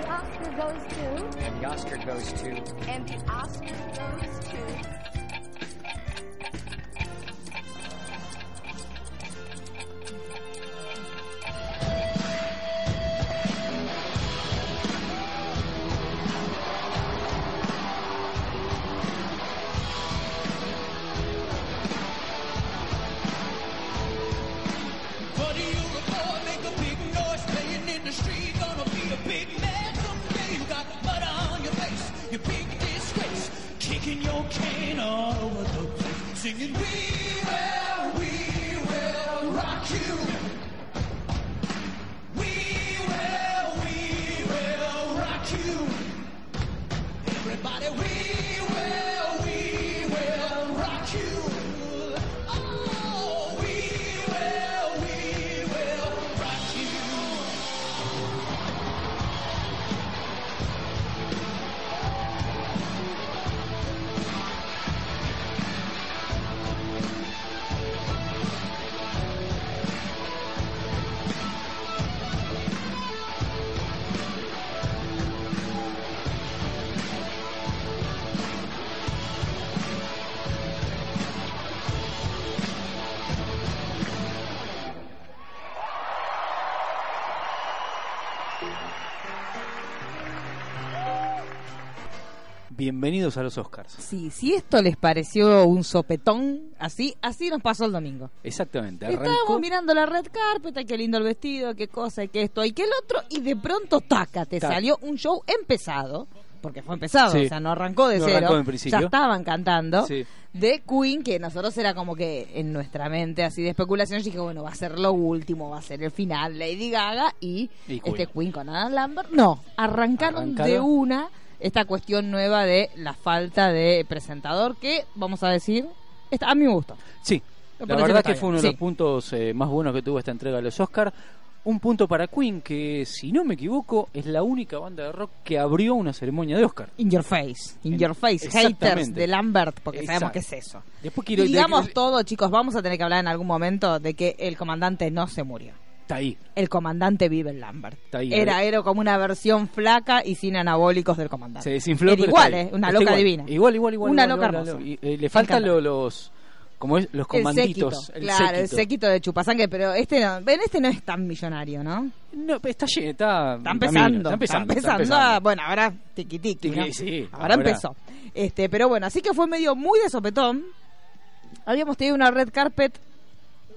the Oscar goes to. And the Oscar goes to. And the Oscar goes to. Bienvenidos a los Oscars. Sí, si esto les pareció un sopetón, así, así nos pasó el domingo. Exactamente. Estábamos mirando la red carpet, ay, qué lindo el vestido, qué cosa, y qué esto, y qué el otro, y de pronto, taca, te salió un show empezado, porque fue empezado, Sí. o sea, no arrancó de No cero, arrancó en principio. ya estaban cantando, Sí. de Queen, que nosotros era como que en nuestra mente así de especulación, yo dije, bueno, va a ser lo último, va a ser el final, Lady Gaga y, Y Queen. este Queen con Adam Lambert. No, arrancaron Arrancaron. de una esta cuestión nueva de la falta de presentador, que, vamos a decir, está, a mí me gustó. Sí. La verdad que fue uno de Sí. los puntos eh, más buenos que tuvo esta entrega de los Oscars. Un punto para Queen, que si no me equivoco, es la única banda de rock que abrió una ceremonia de Oscar. In your face, in your face, haters de Lambert, porque sabemos que es eso. Después quiero digamos de- todo, chicos, vamos a tener que hablar en algún momento de que el comandante no se murió. Está ahí. El comandante vive en Lambert. Está ahí. Era, era como una versión flaca y sin anabólicos del comandante. Se desinfló. Era igual. ¿eh? Una loca igual. divina. Igual, igual, igual. Una igual, loca igual, hermosa. Y, eh, le faltan lo- los. Como es, los El séquito, comanditos. El claro, el séquito. séquito de chupasangre, pero este no, ven, este no es tan millonario, ¿no? No, está lleno, está. Está empezando, Está empezando. está empezando a- bueno, ahora tiqui tiqui, Tiqui, ¿no? sí, ahora, ahora. empezó. Este, pero bueno, así que fue medio muy de sopetón. Habíamos tenido una red carpet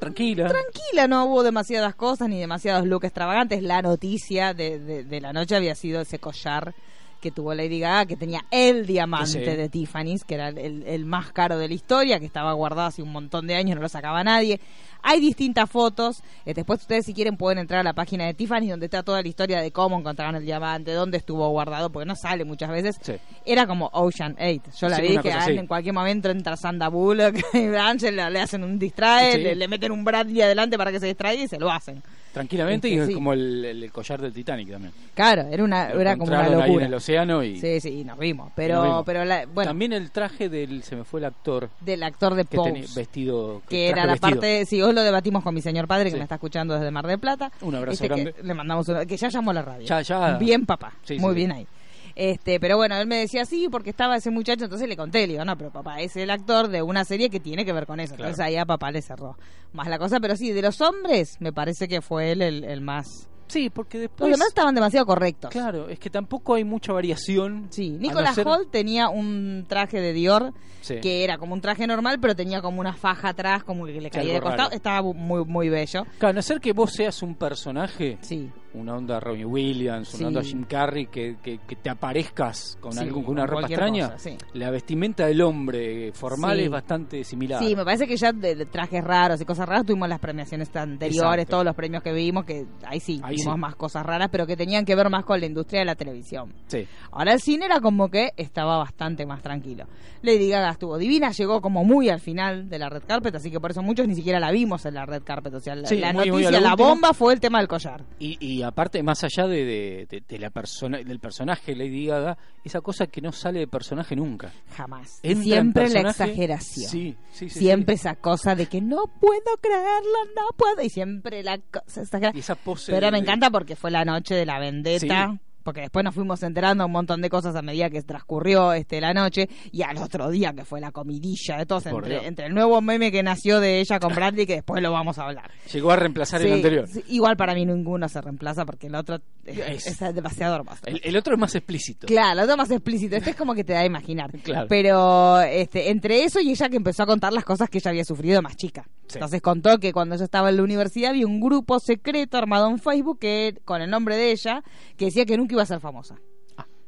Tranquila. tranquila, no hubo demasiadas cosas ni demasiados looks extravagantes. La noticia de, de- de la noche había sido ese collar que tuvo Lady Gaga, que tenía el diamante Sí. de Tiffany's, que era el, el más caro de la historia, que estaba guardado hace un montón de años, no lo sacaba nadie. Hay distintas fotos. eh, después ustedes si quieren pueden entrar a la página de Tiffany donde está toda la historia de cómo encontraron el diamante, dónde estuvo guardado, porque no sale muchas veces. Sí. Era como Ocean 8. Yo la Sí, vi que cosa ah, en cualquier momento entra Sandra Bullock y Angel le, le hacen un distrae, le, le meten un Bradley adelante para que se distraiga y se lo hacen. Tranquilamente Este, y sí. como el, el collar del Titanic también. Claro, era una Lo era como una ahí en locura. el océano y. Sí, sí, y nos vimos. Pero, nos vimos. pero la- bueno, También el traje del. Se me fue el actor. del actor de Que Pose, tenía vestido. que era la vestido. parte, si lo debatimos con mi señor padre que Sí. me está escuchando desde Mar del Plata. Un abrazo Este, que grande. le mandamos un- que ya llamó a la radio. Ya, ya. Bien, papá. Sí, Muy sí. bien ahí. Este, pero bueno, él me decía sí porque estaba ese muchacho, entonces le conté, le digo, no, pero papá, es el actor de una serie que tiene que ver con eso. Claro. Entonces ahí a papá le cerró más la cosa, pero sí, de los hombres me parece que fue él el, el más... Sí, porque Los después. demás estaban demasiado correctos. Claro, es que tampoco hay mucha variación. Sí, a no Nicolas ser- Holt tenía un traje de Dior Sí. que era como un traje normal, pero tenía como una faja atrás, como que le caía de costado. raro. Estaba muy muy bello. Claro, a no ser que vos seas un personaje, Sí. Una onda Robbie Williams, Sí. una onda Jim Carrey, que, que, que te aparezcas con, Sí, algo, con una ropa extraña, cosa, sí. la vestimenta del hombre formal es bastante similar. Sí, me parece que ya de, trajes raros y cosas raras tuvimos las premiaciones anteriores, Exacto. todos los premios que vimos, que ahí sí, Ahí vimos más cosas raras, pero que tenían que ver más con la industria de la televisión. Sí. Ahora el cine era como que estaba bastante más tranquilo. Lady Gaga estuvo divina, llegó como muy al final de la red carpet, así que por eso muchos ni siquiera la vimos en la red carpet. O sea, la, muy, noticia, la bomba fue el tema del collar. Y, y aparte, más allá de, de- de- de la persona, del personaje Lady Gaga, esa cosa que no sale de personaje nunca. Jamás. Y en siempre la exageración. Sí, sí, sí, siempre esa cosa de que no puedo creerlo, no puedo. Y siempre la cosa exagerada. Y esa pose Pero me encanta porque fue la noche de la vendetta. Porque después nos fuimos enterando un montón de cosas a medida que transcurrió este la noche y al otro día que fue la comidilla de todos entre, entre el nuevo meme que nació de ella con Bradley que después lo vamos a hablar. Llegó a reemplazar el anterior. sí, igual para mí ninguno se reemplaza porque el otro es, Es- es demasiado hermoso. El, el otro es más explícito. Claro, lo otro más explícito. Este es como que te da a imaginar. Claro. Pero este, entre eso y ella que empezó a contar las cosas que ella había sufrido más chica. Sí. Entonces contó que cuando ella estaba en la universidad había un grupo secreto armado en Facebook que con el nombre de ella que decía que nunca iba a ser famosa.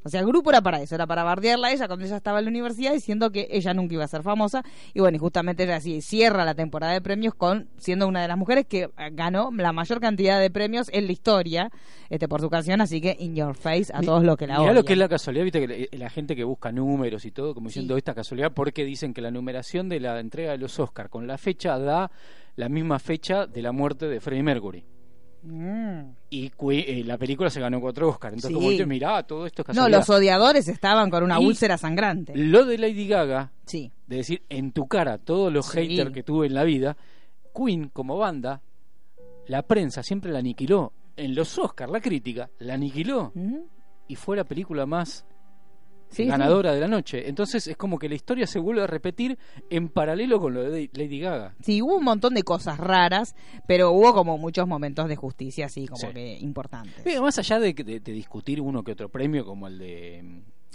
O sea, el grupo era para eso, era para bardearla a ella cuando ella estaba en la universidad diciendo que ella nunca iba a ser famosa. Y bueno, y justamente era así, cierra la temporada de premios con siendo una de las mujeres que eh, ganó la mayor cantidad de premios en la historia este por su canción, así que in your face a Mi- todos los que la odian. lo que es la casualidad, viste que la, la gente que busca números y todo, como diciendo Sí. esta casualidad, porque dicen que la numeración de la entrega de los Oscars con la fecha da la misma fecha de la muerte de Freddie Mercury. Mm. Y Qui- eh, la película se ganó cuatro Oscars. Entonces, Sí. como dice, mirá, todo esto es No, los odiadores estaban con una Y- úlcera sangrante. Lo de Lady Gaga, Sí. de decir en tu cara todos los Sí. haters que tuve en la vida, Queen como banda, la prensa siempre la aniquiló. En los Oscars, la crítica la aniquiló. Y fue la película más Sí, ganadora de la noche. Entonces es como que la historia se vuelve a repetir en paralelo con lo de Lady Gaga. Sí, hubo un montón de cosas raras, pero hubo como muchos momentos de justicia, así como Sí. que importantes. Pero más allá de, de- de discutir uno que otro premio, como el de.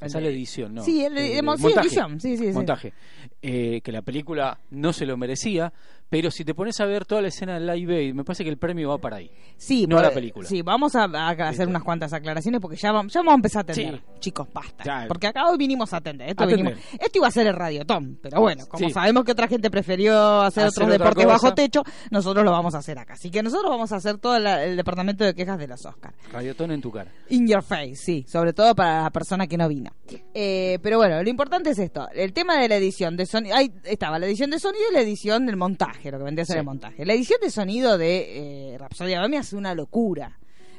El Esa de- edición, ¿no? Sí, el de- Eh, de- sí, montaje. edición, sí, sí, sí. Montaje. Eh, que la película no se lo merecía, pero si te pones a ver toda la escena del Live Aid, me parece que el premio va para ahí. Sí, No a la porque- película. Sí, vamos a, a hacer unas cuantas aclaraciones porque ya vamos, ya vamos a empezar a atender. Sí. Chicos, basta. Ya. Porque acá hoy vinimos a atender. Esto, vinimos- esto iba a ser el radiotón, pero bueno, como Sí. sabemos que otra gente prefirió hacer, Hacer otros deportes cosa. bajo techo, nosotros lo vamos a hacer acá. Así que nosotros vamos a hacer todo la- el departamento de quejas de los Oscars. Radiotón en tu cara. In your face, sí, sobre todo para la persona que no vino. Eh, pero bueno, lo importante es esto, el tema de la edición de sonido, ahí estaba la edición de sonido y la edición del montaje, lo que vendría a ser Sí. el montaje. La edición de sonido de eh, Rhapsodia Bohemia es una locura.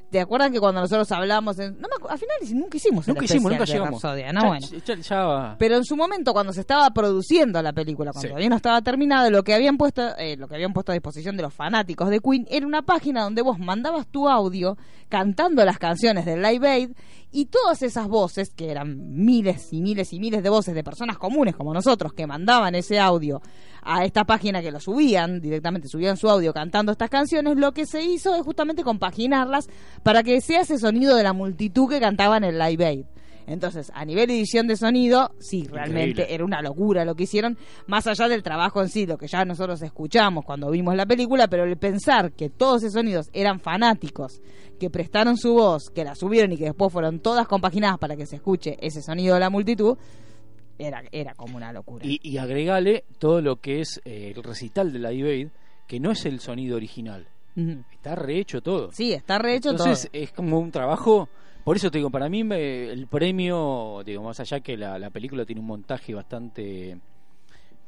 ¿Te acuerdan que cuando nosotros hablamos, en- no me acu- al final nunca hicimos el Nunca hicimos, nunca llegamos. Rhapsodia, ¿no? Ya- Bueno. ya- ya va. Pero en su momento, cuando se estaba produciendo la película, cuando Sí. todavía no estaba terminada, lo que habían puesto, eh, lo que habían puesto a disposición de los fanáticos de Queen era una página donde vos mandabas tu audio cantando las canciones del Live Aid y todas esas voces, que eran miles y miles y miles de voces de personas comunes como nosotros que mandaban ese audio a esta página que lo subían, directamente subían su audio cantando estas canciones, lo que se hizo es justamente compaginarlas para que sea ese sonido de la multitud que cantaban el Live Aid. Entonces, a nivel edición de sonido, sí, realmente Increíble. era una locura lo que hicieron, más allá del trabajo en sí, lo que ya nosotros escuchamos cuando vimos la película, pero el pensar que todos esos sonidos eran fanáticos, que prestaron su voz, que la subieron y que después fueron todas compaginadas para que se escuche ese sonido de la multitud, era, era como una locura. Y, y agregale todo lo que es eh, el recital de Live Aid, que no es el sonido original. Está rehecho todo. Sí, está rehecho Entonces todo. es como un trabajo. Por eso te digo, para mí me- el premio, digo, más allá que la, la película tiene un montaje bastante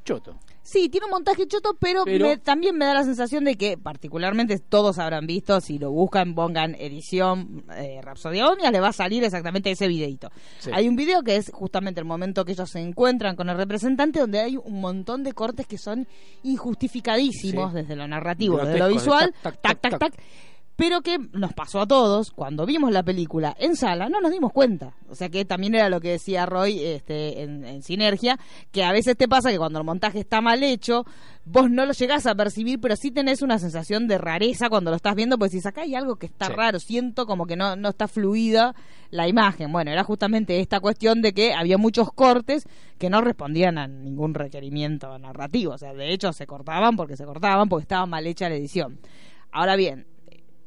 choto. Sí, tiene un montaje choto, pero, Pero- me- también me da la sensación de que, particularmente, todos habrán visto, si lo buscan, pongan edición eh, Rapsodia Bohemia, le va a salir exactamente ese videito. Sí. Hay un video que es justamente el momento que ellos se encuentran con el representante, donde hay un montón de cortes que son injustificadísimos Sí. desde lo narrativo, desde lo visual, tac, tac, tac, tac, tac, tac. Pero que nos pasó a todos cuando vimos la película en sala, no nos dimos cuenta. O sea que también era lo que decía Roy este, en, en Sinergia, que a veces te pasa que cuando el montaje está mal hecho, vos no lo llegás a percibir, pero sí tenés una sensación de rareza cuando lo estás viendo, pues decís, acá hay algo que está Sí. raro, siento como que no, no está fluida la imagen. Bueno, era justamente esta cuestión de que había muchos cortes que no respondían a ningún requerimiento narrativo. O sea, de hecho se cortaban porque se cortaban, porque estaba mal hecha la edición. Ahora bien,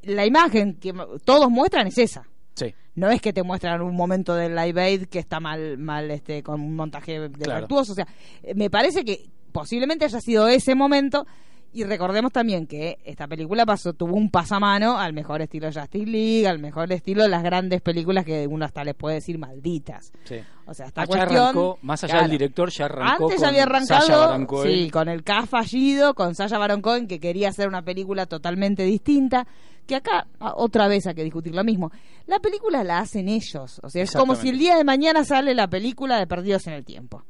la imagen que todos muestran es esa. Sí. No es que te muestran un momento del live aid que está mal, mal este, con un montaje defectuoso. O sea, me parece que posiblemente haya sido ese momento. Y recordemos también que esta película pasó, tuvo un pasamano al mejor estilo Justice League, al mejor estilo de las grandes películas que uno hasta les puede decir malditas. sí. O sea, esta Ah, ya cuestión. arrancó, más allá claro. del director, ya arrancó. Antes con ya había arrancado, sí, con el K fallido, con Sasha Baron Cohen, que quería hacer una película totalmente distinta, que acá ah, otra vez hay que discutir lo mismo. La película la hacen ellos, o sea, es como si el día de mañana sale la película de Perdidos en el Tiempo.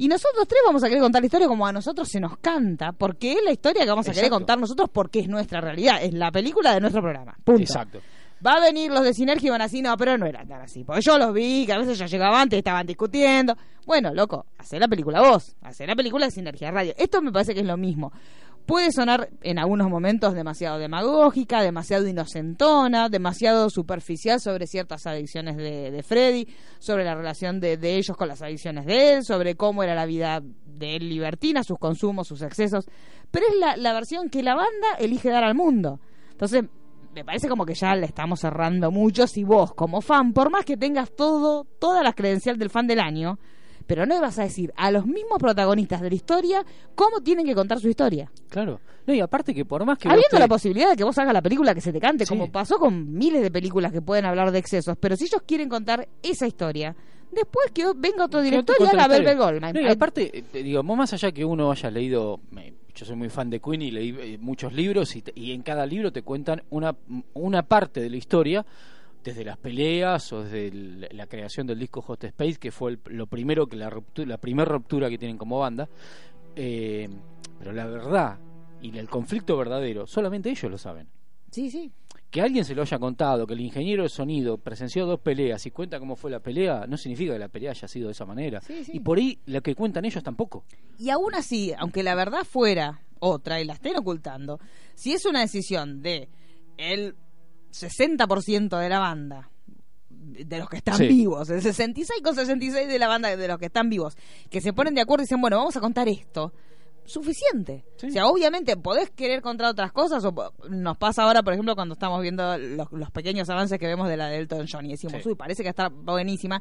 Y nosotros tres vamos a querer contar la historia como a nosotros se nos canta, porque es la historia que vamos a querer contar nosotros porque es nuestra realidad, es la película de nuestro programa. Punto. Exacto. Va a venir los de Sinergia y van así, no, pero no era tan así. Porque yo los vi, que a veces yo llegaba antes y estaban discutiendo. Bueno, loco, hacé la película vos, hacé la película de Sinergia Radio. Esto me parece que es lo mismo. Puede sonar en algunos momentos demasiado demagógica, demasiado inocentona, demasiado superficial sobre ciertas adicciones de, de Freddy, sobre la relación de, de ellos con las adicciones de él, sobre cómo era la vida de él libertina, sus consumos, sus excesos. Pero es la, la versión que la banda elige dar al mundo. Entonces, me parece como que ya le estamos cerrando mucho si vos, como fan, por más que tengas todo, todas las credenciales del fan del año, pero no le vas a decir a los mismos protagonistas de la historia cómo tienen que contar su historia. Claro. No, y aparte que por más que. Habiendo te- la posibilidad de que vos hagas la película que se te cante, Sí. como pasó con miles de películas que pueden hablar de excesos, pero si ellos quieren contar esa historia, después que venga otro director y haga Velvet. Goldmine. No, y aparte, eh, te digo, más allá que uno haya leído, me- yo soy muy fan de Queen y leí eh, muchos libros y, te- y en cada libro te cuentan una, una parte de la historia, desde las peleas o desde el- la creación del disco Hot Space, que fue el- lo primero que la primera ruptura que tienen como banda. Eh, pero la verdad y el conflicto verdadero, solamente ellos lo saben. Sí, sí. Que alguien se lo haya contado, que el ingeniero de sonido presenció dos peleas y cuenta cómo fue la pelea, no significa que la pelea haya sido de esa manera. Sí, sí. Y por ahí lo que cuentan ellos tampoco. Y aún así, aunque la verdad fuera otra y la estén ocultando, si es una decisión de el 60% de la banda, de los que están Sí. vivos, el 66 con 66 de la banda de los que están vivos, que se ponen de acuerdo y dicen, bueno, vamos a contar esto, suficiente. Sí. O sea, obviamente podés querer contar otras cosas, o nos pasa ahora, por ejemplo, cuando estamos viendo los, los pequeños avances que vemos de la de Elton John y decimos, Sí. uy, parece que está buenísima,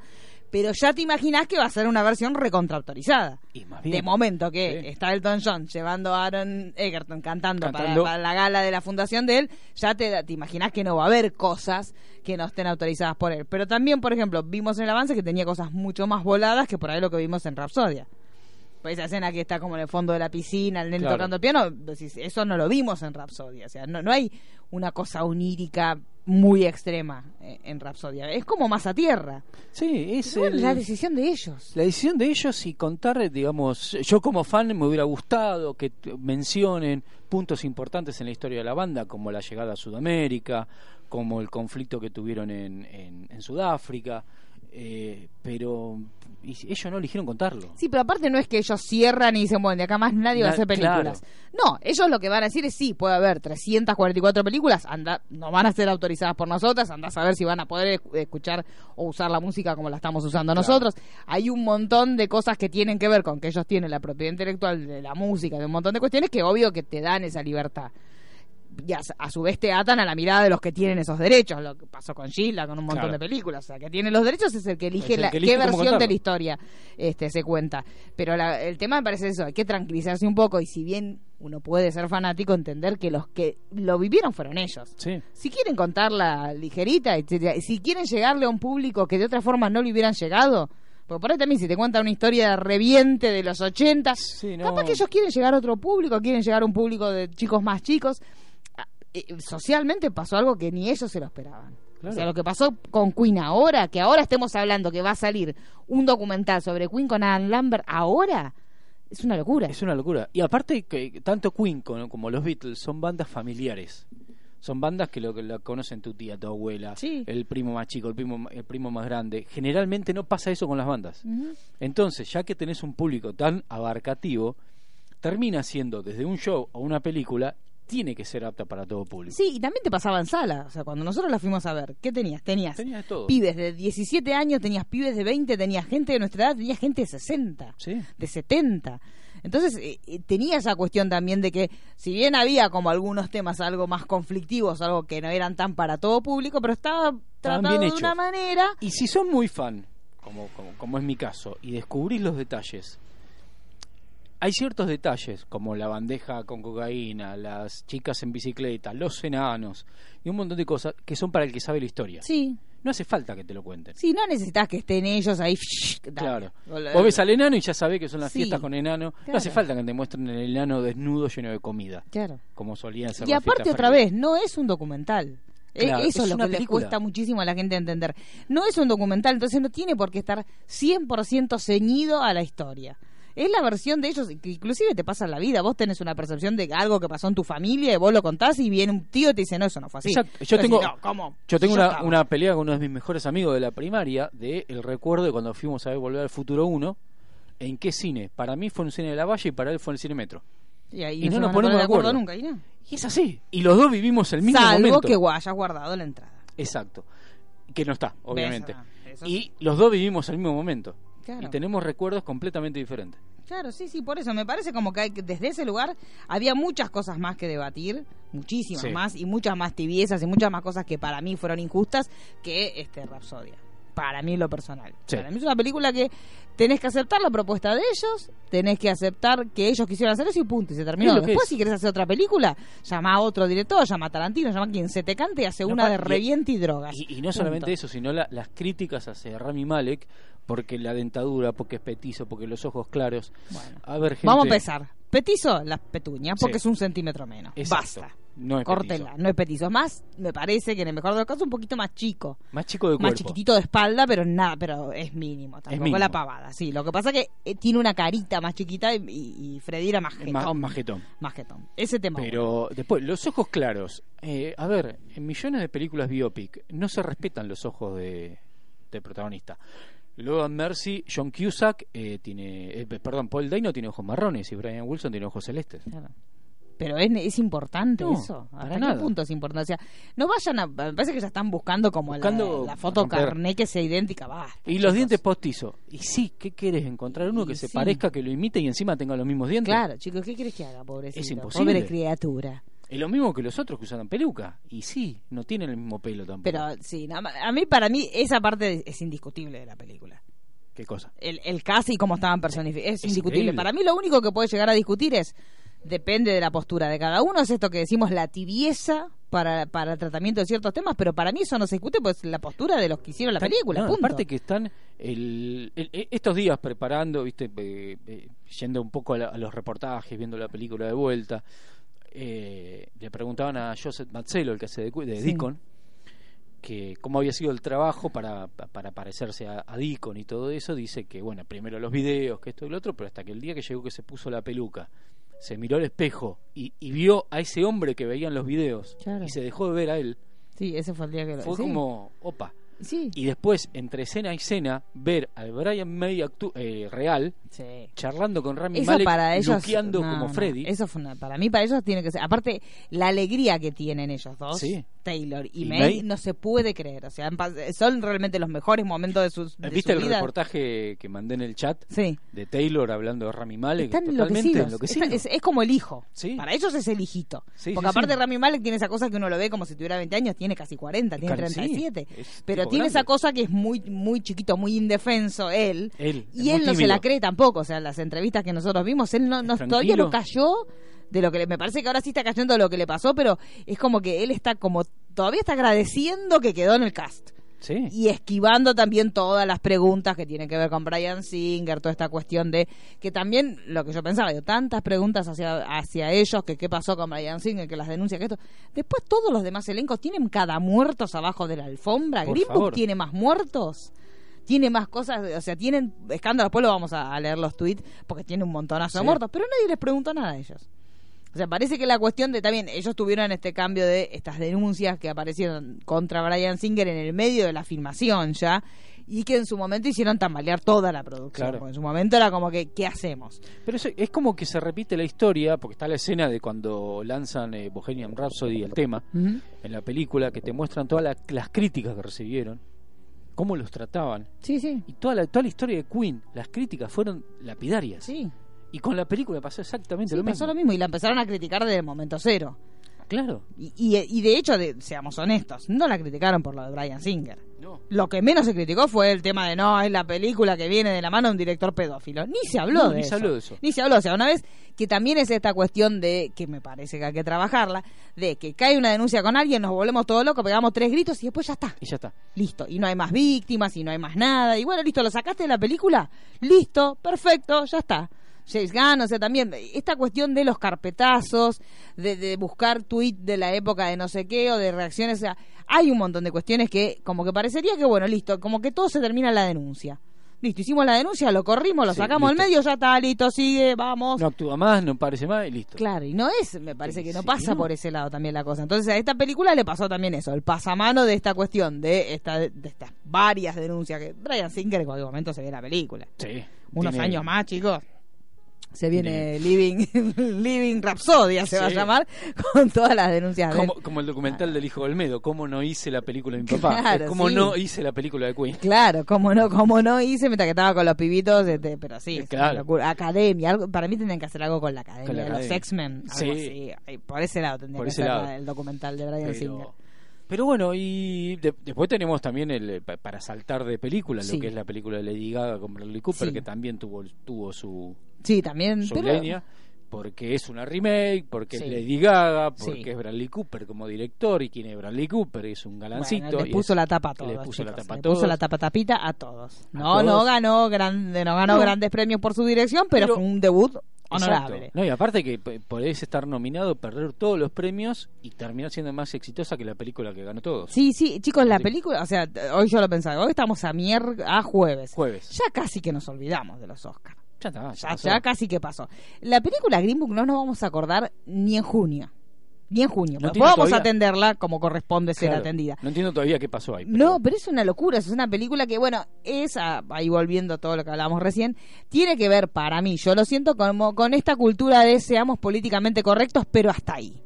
pero ya te imaginás que va a ser una versión recontraautorizada. Y más bien. De momento que Sí. está Elton John llevando a Aaron Egerton cantando, para- Cantando. Para, la gala de la fundación de él, ya te, te imaginas que no va a haber cosas que no estén autorizadas por él. Pero también, por ejemplo, vimos en el avance que tenía cosas mucho más voladas que por ahí lo que vimos en Rapsodia. Esa escena que está como en el fondo de la piscina, el nene Claro. tocando el piano, decís, eso no lo vimos en Rapsodia. O sea, no, no hay una cosa onírica muy extrema eh, en Rapsodia. Es como más a tierra. Sí, es el- la decisión de ellos. la decisión de ellos y contar, digamos, yo como fan me hubiera gustado que mencionen puntos importantes en la historia de la banda, como la llegada a Sudamérica, como el conflicto que tuvieron en, en, en Sudáfrica, eh, pero y ellos no eligieron contarlo. Sí, pero aparte no es que ellos cierran y dicen, bueno, de acá más nadie va a hacer películas. No, ellos lo que van a decir es, sí, puede haber 344 películas, anda, no van a ser autorizadas por nosotras, anda a saber si van a poder esc- escuchar o usar la música como la estamos usando Claro. nosotros. Hay un montón de cosas que tienen que ver con que ellos tienen la propiedad intelectual de la música, de un montón de cuestiones que obvio que te dan esa libertad. Y a, a su vez te atan a la mirada de los que tienen esos derechos, lo que pasó con Sheila, con un montón Claro. de películas. O sea, que tiene los derechos es el que elige, el la, que elige qué versión de la historia este, se cuenta. Pero la- el tema me parece eso, hay que tranquilizarse un poco y si bien uno puede ser fanático, entender que los que lo vivieron fueron ellos. Sí. Si quieren contarla ligerita, etcétera, y si quieren llegarle a un público que de otra forma no le hubieran llegado, porque por ahí también si te cuentan una historia de reviente de los 80, Sí, no. capaz que ellos quieren llegar a otro público, quieren llegar a un público de chicos más chicos. Eh, Socialmente pasó algo que ni ellos se lo esperaban. Claro. O sea, lo que pasó con Queen ahora, que ahora estemos hablando que va a salir un documental sobre Queen con Adam Lambert ahora, es una locura. Es una locura. Y aparte que tanto Queen como, los Beatles son bandas familiares. Son bandas que lo que la conocen tu tía, tu abuela, Sí. el primo más chico, el primo, el primo más grande. Generalmente no pasa eso con las bandas. Entonces, ya que tenés un público tan abarcativo, termina siendo desde un show o una película, tiene que ser apta para todo público. Sí, y también te pasaba en sala. O sea, cuando nosotros la fuimos a ver, ¿qué tenías? Tenías Tenía de todo. pibes de 17 años, tenías pibes de 20, tenías gente de nuestra edad, tenías gente de 60, Sí. de 70. Entonces eh, eh, tenía esa cuestión también de que, si bien había como algunos temas algo más conflictivos, algo que no eran tan para todo público, pero estaba tratado bien de una manera. Y si son muy fan, como, como, como es mi caso, y descubrís los detalles, hay ciertos detalles, como la bandeja con cocaína, las chicas en bicicleta, los enanos, y un montón de cosas que son para el que sabe la historia. Sí, No hace falta que te lo cuenten. sí, no necesitas que estén ellos ahí. Claro. Vos ves al enano y ya sabés que son las Sí, fiestas con enano. No hace falta que te muestren el enano desnudo lleno de comida, Claro. como solían ser Y las aparte otra vez, no es un documental. Eh, Claro, Eso es lo que cuesta muchísimo a la gente entender. No es un documental, entonces no tiene por qué estar 100% ceñido a la historia. Es la versión de ellos, que inclusive te pasa en la vida, vos tenés una percepción de algo que pasó en tu familia y vos lo contás y viene un tío y te dice, no, eso no fue así. Exacto. Yo Entonces, tengo, no, ¿cómo? yo tengo Yo una, pelea con uno de mis mejores amigos de la primaria de el recuerdo de cuando fuimos a ver Volver al Futuro 1. ¿En qué cine? Para mí fue un cine de la Valle y para él fue el cine Metro. Y ahí y no nos ponemos de acuerdo. nunca, ¿y no? Y es así. Y los dos vivimos el mismo Salvo momento. que gu- hayas guardado la entrada. Exacto. Que no está, obviamente. Eso Y los dos vivimos el mismo momento. Claro. Y tenemos recuerdos completamente diferentes. Claro, sí, sí, por eso me parece como que hay- desde ese lugar había muchas cosas más que debatir, muchísimas Sí. más, y muchas más tibiezas y muchas más cosas que para mí fueron injustas que este Rapsodia. Para mí lo personal. Sí. Para mí es una película que tenés que aceptar la propuesta de ellos, tenés que aceptar que ellos quisieron hacer eso y punto, y se terminó. Después es. si querés hacer otra película, llama a otro director, llama a Tarantino, llama a quien se te cante y hace No, una de reviente y drogas. Y, y no solamente eso, sino la- las críticas hacia Rami Malek, porque la dentadura, porque es petizo, porque los ojos claros. Bueno. A ver, gente. Vamos a empezar. Petizo, las petuñas, porque Sí. es un centímetro menos. Exacto. Basta. No es Córtela, petizo. no es petizo. Es más, me parece que en el mejor de los casos un poquito más chico. Más chico de Más cuerpo. chiquitito de espalda, pero nada, pero es mínimo. Tampoco mínimo. la pavada, sí. Lo que pasa que eh, tiene una carita más chiquita y, y, y Freddy era más Es jetón. más, más jetón. Más jetón. Ese tema. Pero después, los ojos claros. Eh, a ver, en millones de películas biopic no se respetan los ojos de, del protagonista. Logan Mercy, John Cusack eh, tiene, eh, perdón, Paul Dano tiene ojos marrones y Brian Wilson tiene ojos celestes. Claro. Pero es, es importante No, eso. ¿Hasta qué nada. punto es importante? O sea, no vayan a. Me parece que ya están buscando como la- Buscando la, foto romper. carné que sea idéntica. Basta, Y los dientes postizos. Y sí, ¿qué querés? ¿Encontrar uno Y que se parezca, que lo imite y encima tenga los mismos dientes? Claro, chicos, ¿qué quieres que haga, pobrecito? Es imposible. Pobre criatura. Es lo mismo que los otros que usaban peluca. Y sí, no tienen el mismo pelo tampoco. Pero sí, nada más- a mí, para mí, esa parte es indiscutible de la película. ¿Qué cosa? El, el casi y cómo estaban personificados. Es, Es indiscutible. increíble. Para mí, lo único que puede llegar a discutir es. Depende de la postura de cada uno. Es esto que decimos la tibieza para, para el tratamiento de ciertos temas. Pero para mí, eso no se discute, pues la postura de los que hicieron la película. No, punto. aparte que están el- el- e- estos días preparando, viste, eh, eh, yendo un poco a, la- a los reportajes, viendo la película de vuelta, eh, le preguntaban a Joseph Mazzello, el que hace de, de Sí. Deacon, que cómo había sido el trabajo para, para parecerse a, a Deacon y todo eso, dice que, bueno, primero los videos, que esto y lo otro, pero hasta que el día que llegó que se puso la peluca, se miró al espejo y, y vio a ese hombre que veía en los videos Claro. y se dejó de ver a él, Sí, ese fue el día que lo fue sí. como, opa. Sí. Y después, entre escena y escena, ver al Brian May actu- eh, real sí. charlando con Rami Eso Malek, para ellos luqueando no, como no. Freddy. Eso fue una- para mí para ellos tiene que ser aparte la alegría que tienen ellos dos Sí. Taylor y, Y May, May. no se puede creer o sea son realmente los mejores momentos de sus de ¿Viste su el vida. reportaje que mandé en el chat sí de Taylor hablando de Rami Malek? están Totalmente enloquecidos, enloquecido. Están- es, es como el hijo Sí. para ellos es el hijito Sí, porque aparte. Rami Malek tiene esa cosa que uno lo ve como si tuviera 20 años tiene casi 40 tiene Claro, sí, 37 es pero tiene grande. esa cosa que es muy muy chiquito muy indefenso él Él, y él no se la cree tampoco, o sea, las entrevistas que nosotros vimos, él no, no- todavía no cayó de lo que le, me parece que ahora sí está cayendo de lo que le pasó, pero es como que él está como todavía está agradeciendo que quedó en el cast Sí. y esquivando también todas las preguntas que tienen que ver con Brian Singer, toda esta cuestión de que también lo que yo pensaba, digo, tantas preguntas hacia hacia ellos, que qué pasó con Brian Singer, que las denuncias, que esto. Después todos los demás elencos tienen cada muertos abajo de la alfombra. Por Green Book favor. tiene más muertos. Tiene más cosas, o sea, tienen escándalos. Después lo vamos a, a leer los tweets porque tiene un montonazo de Sí. muertos, pero nadie les preguntó nada a ellos. O sea, parece que la cuestión de también, ellos tuvieron este cambio de estas denuncias que aparecieron contra Brian Singer en el medio de la filmación ya, y que en su momento hicieron tambalear toda la producción. Claro. Porque en su momento era como que, ¿qué hacemos? Pero es, es como que se repite la historia, porque está la escena de cuando lanzan eh, Bohemian Rhapsody, el tema, en la película, que te muestran todas la- las críticas que recibieron, cómo los trataban. Sí, sí. Y toda la, toda la historia de Queen, las críticas fueron lapidarias. Sí, Y con la película pasó exactamente sí lo pasó mismo. lo mismo y la empezaron a criticar desde el momento cero. Claro. Y, y, y de hecho, de- seamos honestos, no la criticaron por lo de Brian Singer. No. Lo que menos se criticó fue el tema de no, es la película que viene de la mano de un director pedófilo. Ni se habló No, de ni eso. se habló de eso. Ni se habló. O sea, una vez que también es esta cuestión de, que me parece que hay que trabajarla, de que cae una denuncia con alguien, nos volvemos todos locos, pegamos tres gritos y después ya está. Y ya está. Listo. Y no hay más víctimas y no hay más nada. Y bueno, listo, lo sacaste de la película. Listo, perfecto, ya está. James Gunn, o sea, también esta cuestión de los carpetazos, de, de buscar tweet de la época de no sé qué o de reacciones, o sea, hay un montón de cuestiones que como que parecería que, bueno, listo, como que todo se termina en la denuncia. Listo, hicimos la denuncia, lo corrimos, lo Sí, sacamos del medio, ya está, listo, sigue, vamos. No actúa más, no parece más y listo. Claro, y no es, me parece que no pasa por ese lado también la cosa. Entonces a esta película le pasó también eso, el pasamano de esta cuestión, de, esta, de estas varias denuncias que Brian Singer en cualquier momento se ve la película. Sí. Unos Tiene- años más, chicos. Se viene Living, Living Rhapsodia, se va a Sí. llamar, con todas las denuncias de. Como, como el documental del hijo Olmedo, cómo no hice la película de mi papá. Claro, Es como sí. no hice la película de Queen. Claro, como no, como no hice mientras que estaba con los pibitos, este, pero sí, es Claro. Academia, algo, para mí tendrían que hacer algo con la academia, Con la de los academia. X-Men, Sí. Por ese lado tendría Por que ese ser lado. la- el documental de Brian Singer. Pero, pero bueno, y de- después tenemos también el eh, pa- para saltar de película, Sí. lo que es la película de Lady Gaga con Bradley Cooper, Sí. que también tuvo tuvo su, Sí, también. pero- porque es una remake, porque Sí. es Lady Gaga, porque Sí. es Bradley Cooper como director, y quien es Bradley Cooper es un galancito. Bueno, le y puso es- la tapa a le todos. puso la tapa a le puso la tapa tapita a todos. A No, no ganó grande, no ganó No. grandes premios por su dirección, pero, Pero- fue un debut Exacto. honorable. No, y aparte que podés estar nominado, perder todos los premios y terminar siendo más exitosa que la película que ganó todos. Sí, sí, chicos, la Sí. película, o sea, hoy yo lo pensaba, hoy estamos a mier a jueves. Jueves. Ya casi que nos olvidamos de los Oscars. Ya está, ya Ya, pasó. ya casi que pasó. La película Green Book no nos vamos a acordar ni en junio. Ni en junio. No vamos todavía- a atenderla como corresponde ser Claro. atendida. No entiendo todavía qué pasó ahí. pero- No, pero es una locura. Es una película que, bueno, es, ah, ahí volviendo a todo lo que hablábamos recién, tiene que ver para mí, yo lo siento como con esta cultura de seamos políticamente correctos, pero hasta ahí.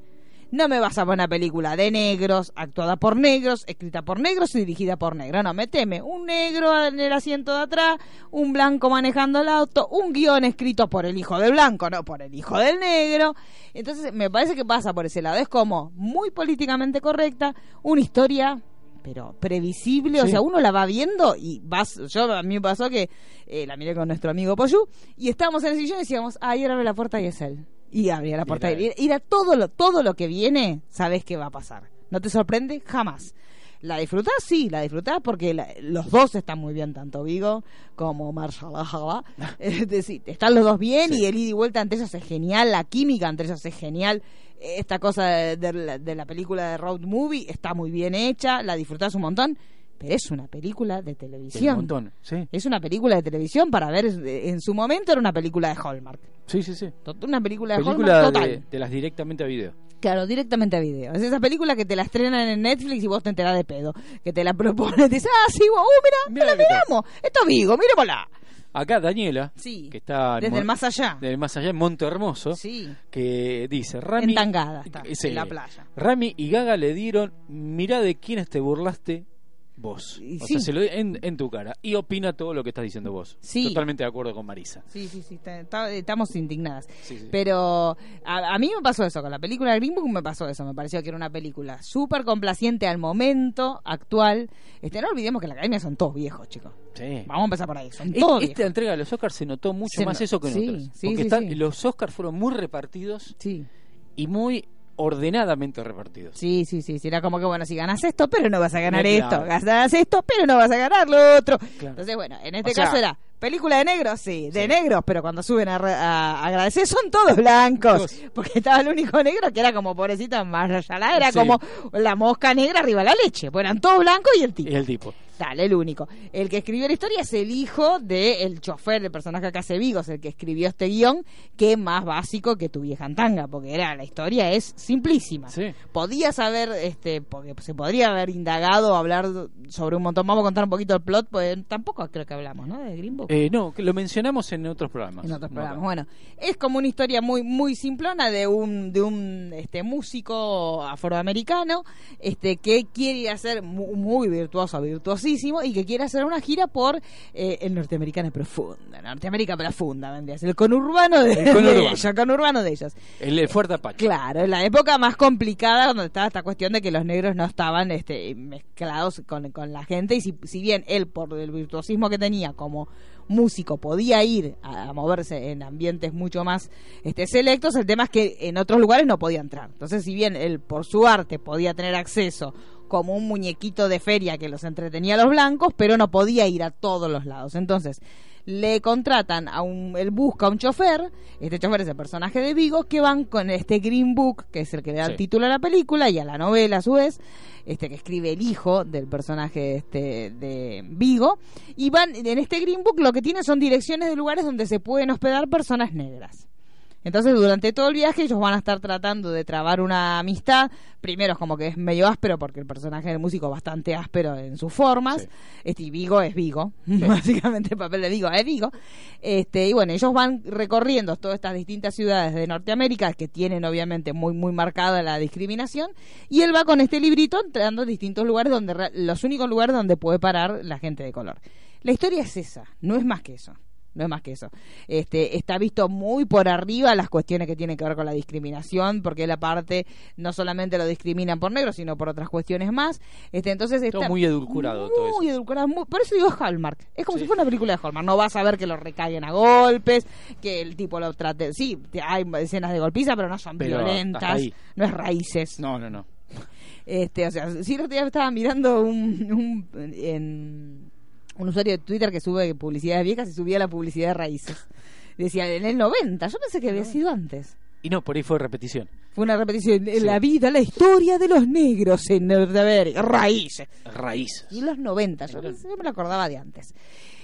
No me vas a poner una película de negros, actuada por negros, escrita por negros y dirigida por negros. No, meteme un negro en el asiento de atrás, un blanco manejando el auto, un guion escrito por el hijo del blanco, no por el hijo del negro. Entonces, me parece que pasa por ese lado. Es como muy políticamente correcta, una historia pero previsible, o sea, uno la va viendo y vas, yo a mí me pasó que eh, la miré con nuestro amigo Poyu y estábamos en el sillón y decíamos, ay, ahora abre la puerta y es él. Y abría la puerta era, era todo lo todo lo que viene, sabes que va a pasar. ¿No te sorprende? Jamás. ¿La disfrutás? Sí, la disfrutás porque la- los dos están muy bien, tanto Vigo como Marshall. Es decir, están los dos bien Sí. y el ida y vuelta entre ellos es genial, la química entre ellos es genial. Esta cosa de, de la, de la película de Road Movie está muy bien hecha, la disfrutás un montón, pero es una película de Sí, un televisión. montón. Sí, Es una película de televisión para ver, en su momento era una película de Hallmark. sí, sí. sí. Una película de Película Hallmark total. de, de las directamente a video. Claro, directamente a video. Es esa película que te la estrenan en Netflix y vos te enterás de pedo. Que te la proponen, te dices, ah, sí, uh, mira, Mirá la tal. miramos. Esto es Vigo, mirémosla. Acá Daniela, Sí, que está desde el más allá. del más allá en Monte Hermoso, Sí, que dice, Rami, está, Sí. en la playa. Rami y Gaga le dieron, mirá de quiénes te burlaste vos. Y O sí. sea, se lo en, en tu cara. Y opina todo lo que estás diciendo vos. Sí. Totalmente de acuerdo con Marisa. Sí, sí, sí, está- está- estamos indignadas. Sí, sí. Pero a, a mí me pasó eso, con la película Green Book me pasó eso, me pareció que era una película súper complaciente al momento actual. Este, no olvidemos que la academia son todos viejos, chicos. Sí. Vamos a empezar por ahí, son Es- todos Esta viejos. entrega de los Oscars se notó mucho Se más no- eso que en sí, otras. sí, Porque sí, están- sí. los Oscars fueron muy repartidos Sí. y muy ordenadamente repartidos. Sí, sí, sí, era como que bueno, si ganas esto, pero no vas a ganar esto, ganas esto, pero no vas a ganar lo otro. Claro. Entonces, bueno, en este O sea- caso era película de negros, sí, de Sí. negros, pero cuando suben a, a agradecer son todos blancos, porque estaba el único negro que era como pobrecito Marshall, era Sí. como la mosca negra arriba de la leche, pues eran todos blancos y el tipo. Y el tipo. Dale, el único. El que escribió la historia es el hijo del chofer, del personaje que hace Vigos, el que escribió este guion, que es más básico que tu vieja tanga, porque era la historia es simplísima. Sí. Podías haber, este, porque se podría haber indagado, hablar sobre un montón. Vamos a contar un poquito el plot, pues tampoco creo que hablamos, ¿no? De Green Book. Eh, no, que lo mencionamos en otros programas. En otros programas. acá. Bueno, es como una historia muy muy simplona de un de un este músico afroamericano este que quiere hacer muy, muy virtuoso, virtuosísimo y que quiere hacer una gira por eh, el norteamericano profunda, Norteamérica profunda, vendría a ser el conurbano de, El de conurbano. ellos, conurbano de ellos. El, el Fuerte Apache. Claro, en la época más complicada donde estaba esta cuestión de que los negros no estaban este, mezclados con, con la gente y si, si bien él por el virtuosismo que tenía como músico podía ir a, a moverse en ambientes mucho más este, selectos, el tema es que en otros lugares no podía entrar. Entonces si bien él por su arte podía tener acceso como un muñequito de feria que los entretenía a los blancos, pero no podía ir a todos los lados. Entonces, le contratan a un, él busca a un chofer, este chofer es el personaje de Vigo, que van con este Green Book, que es el que le da el título a la película y a la novela a su vez, este que escribe el hijo del personaje este de Vigo, y van, en este Green Book lo que tiene son direcciones de lugares donde se pueden hospedar personas negras. Entonces, durante todo el viaje, ellos van a estar tratando de trabar una amistad. Primero, es como que es medio áspero, porque el personaje del músico es bastante áspero en sus formas. Sí. Este, y Vigo es Vigo. Básicamente, el papel de Vigo es Vigo. Este, y bueno, ellos van recorriendo todas estas distintas ciudades de Norteamérica que tienen, obviamente, muy, muy marcada la discriminación. Y él va con este librito entrando a distintos lugares, donde los únicos lugares donde puede parar la gente de color. La historia es esa, no es más que eso. No es más que eso. Este, está visto muy por arriba las cuestiones que tienen que ver con la discriminación, porque la parte no solamente lo discriminan por negro, sino por otras cuestiones más. Este, entonces está Todo muy edulcorado, todo eso. Muy edulcorado, muy- por eso digo Hallmark. Es como Sí. si fuera una película de Hallmark. No vas a ver que lo recaigan a golpes, que el tipo lo trate. Sí, hay escenas de golpiza, pero no son Pero violentas. No es raíces. No, no, no. Este, o sea, sí, estaba mirando un, un, en un usuario de Twitter que sube publicidades viejas y subía la publicidad de raíces. Decía, en el 90, yo pensé que había sido antes. Y no, por ahí fue repetición. Fue una repetición. Sí. La vida, la historia de los negros en Norteamérica. Raíces. Raíces. Y los 90, yo, pensé- yo me lo acordaba de antes.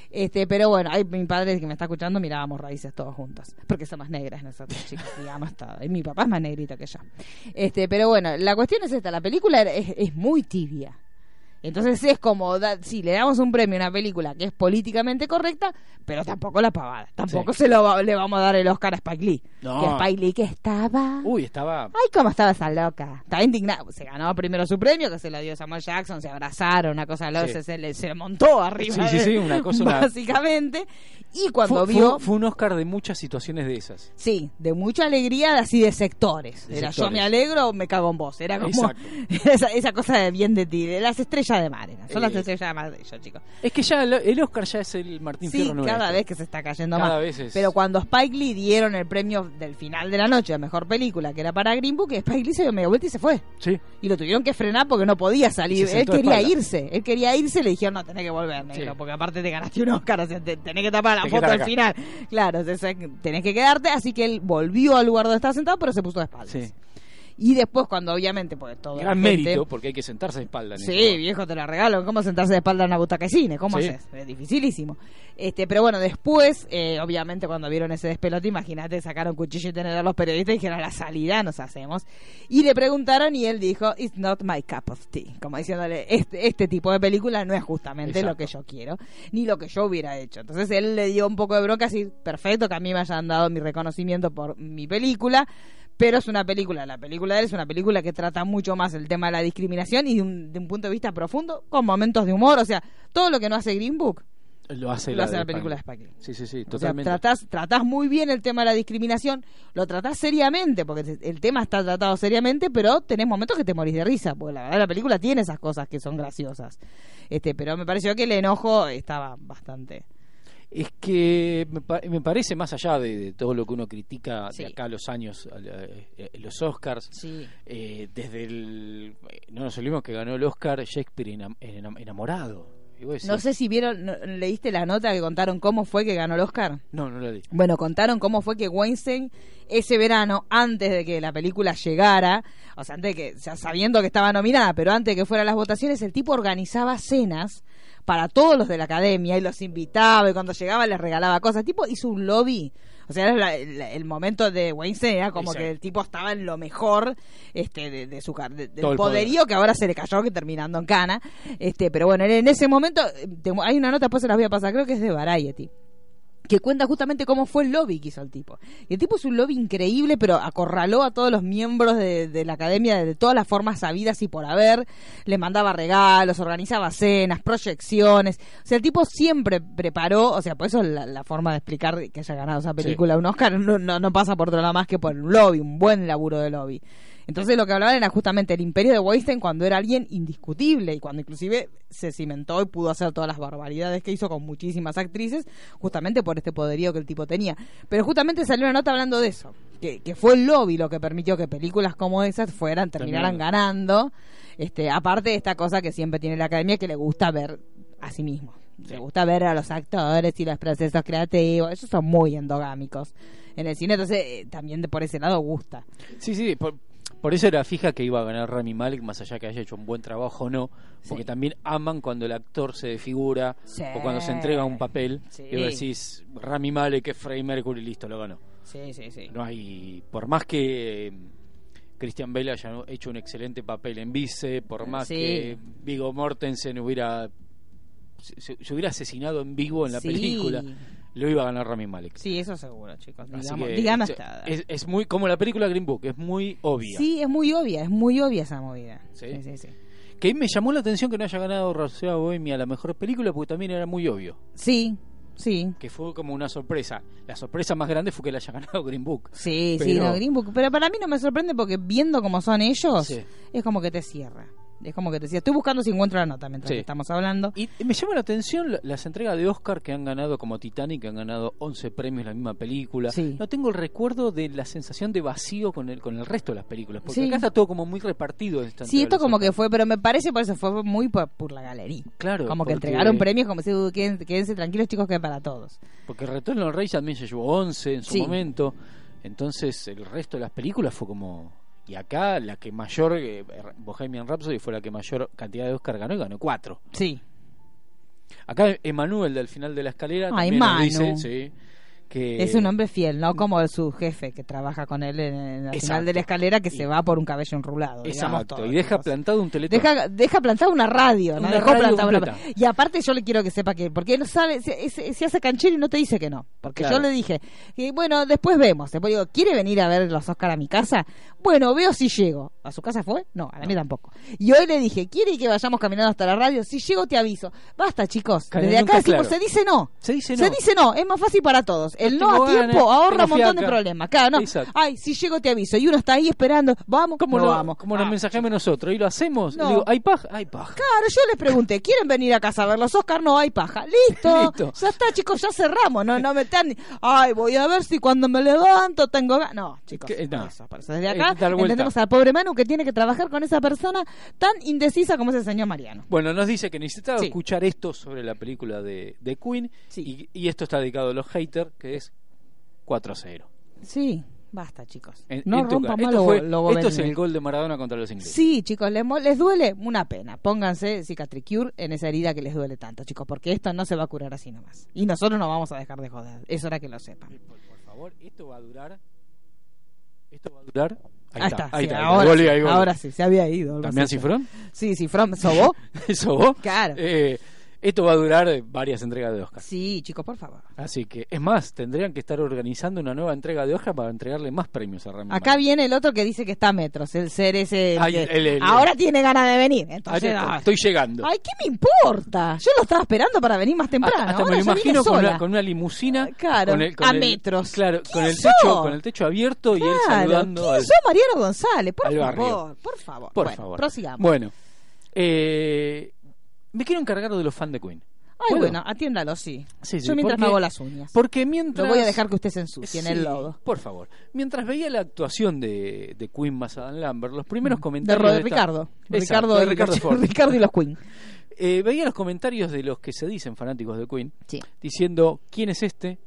Este, pero bueno, hay, mi padre que me está escuchando mirábamos raíces todos juntos, porque son más negras nosotros, chicos, digamos todo. Y mi papá es más negrito que yo. Este, pero bueno, la cuestión es esta, la película es, es muy tibia. Entonces es como, da, sí, le damos un premio a una película que es políticamente correcta, pero tampoco la pavada. Tampoco Sí. se lo va- le vamos a dar el Oscar a Spike Lee. No. Que Spike Lee que estaba... Uy, estaba. Ay, cómo estaba esa loca. Estaba indignada. Se ganó primero su premio, que se lo dio Samuel Jackson, se abrazaron, una cosa loca, Sí. se, se le se montó arriba. Sí, sí, sí, una cosa, una- Básicamente. Y cuando Fue, vio. fue- fue un Oscar de muchas situaciones de esas. Sí, de mucha alegría, así de sectores. De Era yo me alegro me cago en vos. Era como Exacto. esa, esa cosa de bien de ti, de las estrellas de mar. eran. Son las Eh, estrellas de mar de ellos, chicos. Es que ya el, el Oscar ya es el Martín Sí, Fierro nuestro. cada vez que se está cayendo Cada más. vez es- Pero cuando Spike Lee dieron el premio del final de la noche a mejor película, que era para Green Book, Spike Lee se dio media vuelta y se fue. Sí. Y lo tuvieron que frenar porque no podía salir. Él quería irse. Él quería irse y le dijeron, no, tenés que volver, negro, Sí. porque aparte te ganaste un Oscar, o sea, te- tenés que tapar la Tenés foto al final. Claro, tenés que quedarte. Así que él volvió al lugar donde estaba sentado, pero se puso de espaldas. Sí. Y después, cuando obviamente, pues todo. Gran mérito, porque hay que sentarse de espalda. en Sí, viejo, te la regalo. ¿Cómo sentarse de espalda en una butaca de cine? ¿Cómo Sí. haces? Es dificilísimo. Este, pero bueno, después, eh, obviamente, cuando vieron ese despelote, imagínate, sacaron cuchillo y tenedor los periodistas y dijeron, a la salida nos hacemos. Y le preguntaron y él dijo, it's not my cup of tea. Como diciéndole, este, este tipo de película no es justamente lo que yo quiero, ni lo que yo hubiera hecho. Entonces él le dio un poco de bronca, así, perfecto, que a mí me hayan dado mi reconocimiento por mi película. Pero es una película, la película de él es una película que trata mucho más el tema de la discriminación y de un, de un punto de vista profundo, con momentos de humor, o sea, todo lo que no hace Green Book, Lo hace, lo la hace de la película de Spike. Sí, sí, sí, O sea, totalmente. tratás, tratás muy bien el tema de la discriminación, lo tratás seriamente, porque el tema está tratado seriamente, pero tenés momentos que te morís de risa, porque la verdad la película tiene esas cosas que son graciosas. Este, pero me pareció que el enojo estaba bastante. Es que me, pa- me parece más allá de, de todo lo que uno critica Sí. de acá a los años, a la- eh, los Oscars, Sí. eh, desde el... eh, No nos olvidemos que ganó el Oscar Shakespeare enam- enam- enamorado. No sé si vieron, leíste la nota que contaron cómo fue que ganó el Oscar. No, no lo di. Bueno, contaron cómo fue que Weinstein ese verano, antes de que la película llegara, o sea, antes de que, o sea, sabiendo que estaba nominada, pero antes de que fueran las votaciones, el tipo organizaba cenas para todos los de la academia y los invitaba y cuando llegaba les regalaba cosas. El tipo hizo un lobby. O sea, era la- el, el momento de Weinstein era como Exacto. que el tipo estaba en lo mejor este de, de su de- del poder. poderío que ahora se le cayó que terminando en cana. Este, pero bueno, en ese momento te- hay una nota, después se las voy a pasar, creo que es de Variety que cuenta justamente cómo fue el lobby que hizo el tipo. Y el tipo es un lobby increíble, pero acorraló a todos los miembros de, de la academia de todas las formas sabidas y por haber. Le mandaba regalos, organizaba cenas, proyecciones. O sea, el tipo siempre preparó, o sea, por eso la, la forma de explicar que haya ganado esa película un Oscar no, no, no pasa por otro lado más que por un lobby, un buen laburo de lobby. Entonces lo que hablaban era justamente el imperio de Weinstein cuando era alguien indiscutible y cuando inclusive se cimentó y pudo hacer todas las barbaridades que hizo con muchísimas actrices, justamente por este poderío que el tipo tenía. Pero justamente salió una nota hablando de eso, que, que fue el lobby lo que permitió que películas como esas fueran, terminaran ganando. Este, aparte de esta cosa que siempre tiene la academia que le gusta ver a sí mismo. Le gusta ver a los actores y los procesos creativos. Esos son muy endogámicos en el cine. Entonces, eh, también de por ese lado gusta. Sí, sí, por, por eso era fija que iba a ganar Rami Malek, más allá que haya hecho un buen trabajo o no, porque Sí. también aman cuando el actor se desfigura Sí. o cuando se entrega un papel Sí. y decís Rami Malek es Freddie Mercury, listo, lo ganó. Sí, sí, sí. No hay, por más que eh, Christian Bale haya hecho un excelente papel en Vice, por más que Vigo Mortensen hubiera se, hubiera asesinado en vivo en la película, lo iba a ganar Rami Malek. Sí, eso seguro, chicos. Digamos, que, sea, es, es muy como la película Green Book, es muy obvia. Sí, es muy obvia, es muy obvia esa movida. ¿Sí? Sí, sí, sí. Que me llamó la atención que no haya ganado Rhapsody Bohemia la mejor película porque también era muy obvio. Sí, sí. Que fue como una sorpresa. La sorpresa más grande fue que la haya ganado Green Book. Sí, sí, no, Green Book. Pero para mí no me sorprende porque viendo cómo son ellos, Sí. es como que te cierra. Es como que te cierra. Estoy buscando si encuentro la nota mientras Sí. que estamos hablando. Y me llama la atención la- las entregas de Oscar que han ganado como Titanic, que han ganado 11 premios la misma película. Sí. No tengo el recuerdo de la sensación de vacío con el, con el resto de las películas. Porque Sí. acá está todo como muy repartido. en esta Sí, esto como que fue, pero me parece por eso fue muy por, por la galería. Claro. Como que entregaron premios como si "Uh, quédense, quédense tranquilos chicos que para todos. Porque Retorno al Rey también se llevó 11 en su momento. Entonces el resto de las películas fue como... Y acá la que mayor, eh, Bohemian Rhapsody fue la que mayor cantidad de Oscar ganó y ganó 4. Sí. Acá Emanuel del final de la escalera Ay, también nos Manu. dice sí, que... Es un hombre fiel, no como su jefe que trabaja con él en, el final de la escalera que se va por un cabello enrulado. Exacto, todo, y deja plantado un teletón. Deja, deja plantada una radio, ¿no? Una Dejó radio plantada una- completa. Y aparte yo le quiero que sepa que, porque él sabe, se, se- hace canchero y no te dice que no. Porque Claro. yo le dije, bueno, después vemos. Después digo, ¿quiere venir a ver los Oscar a mi casa? Bueno, veo si llego. ¿A su casa fue? No, a la mía tampoco. Y hoy le dije, ¿quiere que vayamos caminando hasta la radio? Si llego te aviso. Basta, chicos. Desde acá decimos, claro. se dice no. Se dice no. Se dice no, es más fácil para todos. El no tengo a tiempo ganas, ahorra un montón de problemas. Claro, no. Exacto. Ay, si llego te aviso. Y uno está ahí esperando, vamos, ¿Cómo no lo, vamos. nos Ah, mensajamos nosotros? ¿Y lo hacemos? No. Digo, ¿hay paja? Hay paja. Claro, yo les pregunté, ¿quieren venir a casa a ver los Oscar? No hay paja. Listo. Listo. Ya está, chicos, ya cerramos. No, no me están. Ay, voy a ver si cuando me levanto tengo. ga-". No, chicos. Que- no. eso. Desde Eh, acá entendemos al pobre Manu que tiene que trabajar con esa persona tan indecisa como es el señor Mariano. Bueno, nos dice que necesitaba Sí. escuchar esto sobre la película de, de Queen Sí. y, y esto está dedicado a los haters, que es 4 a 0. Sí, basta, chicos. En- no rompan más esto, lo, esto es el gol de Maradona contra los ingleses. Sí, chicos, les, les duele una pena. Pónganse cicatricure en esa herida que les duele tanto, chicos, porque esto no se va a curar así nomás. Y nosotros no vamos a dejar de joder. Es hora que lo sepan. Por, por favor, esto va a durar. Esto va a durar. Ahí, está, está, ahí sí, está. ahora, sí, ahí gol. ahora sí, se había ido. ¿También. Cifrón? Sí, Cifrón, ¿sobó? ¿Eso vos? Claro. Eh, esto va a durar varias entregas de Oscar. Sí, chicos, por favor. Así que, es más, tendrían que estar organizando una nueva entrega de Oscar para entregarle más premios a Rami Acá Malek. viene el otro que dice que está a metros, el ser ese. el Ay, que el- el- ahora tiene ganas de venir. Ah, Entonces, ay, estoy llegando. ay, ¿qué me importa? Yo lo estaba esperando para venir más temprano. hasta, hasta ahora me lo imagino con una, con una limusina Claro, con el- con a metros. claro con ¿Quién el techo sos? con el techo abierto y él Claro, saludando ¿quién al, sos Mariano González? Por favor, por favor. por Bueno, favor Prosigamos. bueno eh, me quiero encargar de los fans de Queen Ay, ¿Puedo? bueno, atiéndalo, sí. Sí, sí, Yo mientras porque- me hago las uñas. porque mientras No voy a dejar que usted se ensucie en el lodo. por favor mientras veía la actuación de, de Queen más Adam Lambert los primeros De, comentarios de esta- Ricardo. Exacto, Ricardo, de y Ricardo Ford. Ricardo y los Queen. Eh, veía los comentarios de los que se dicen fanáticos de Queen Sí. diciendo quién es este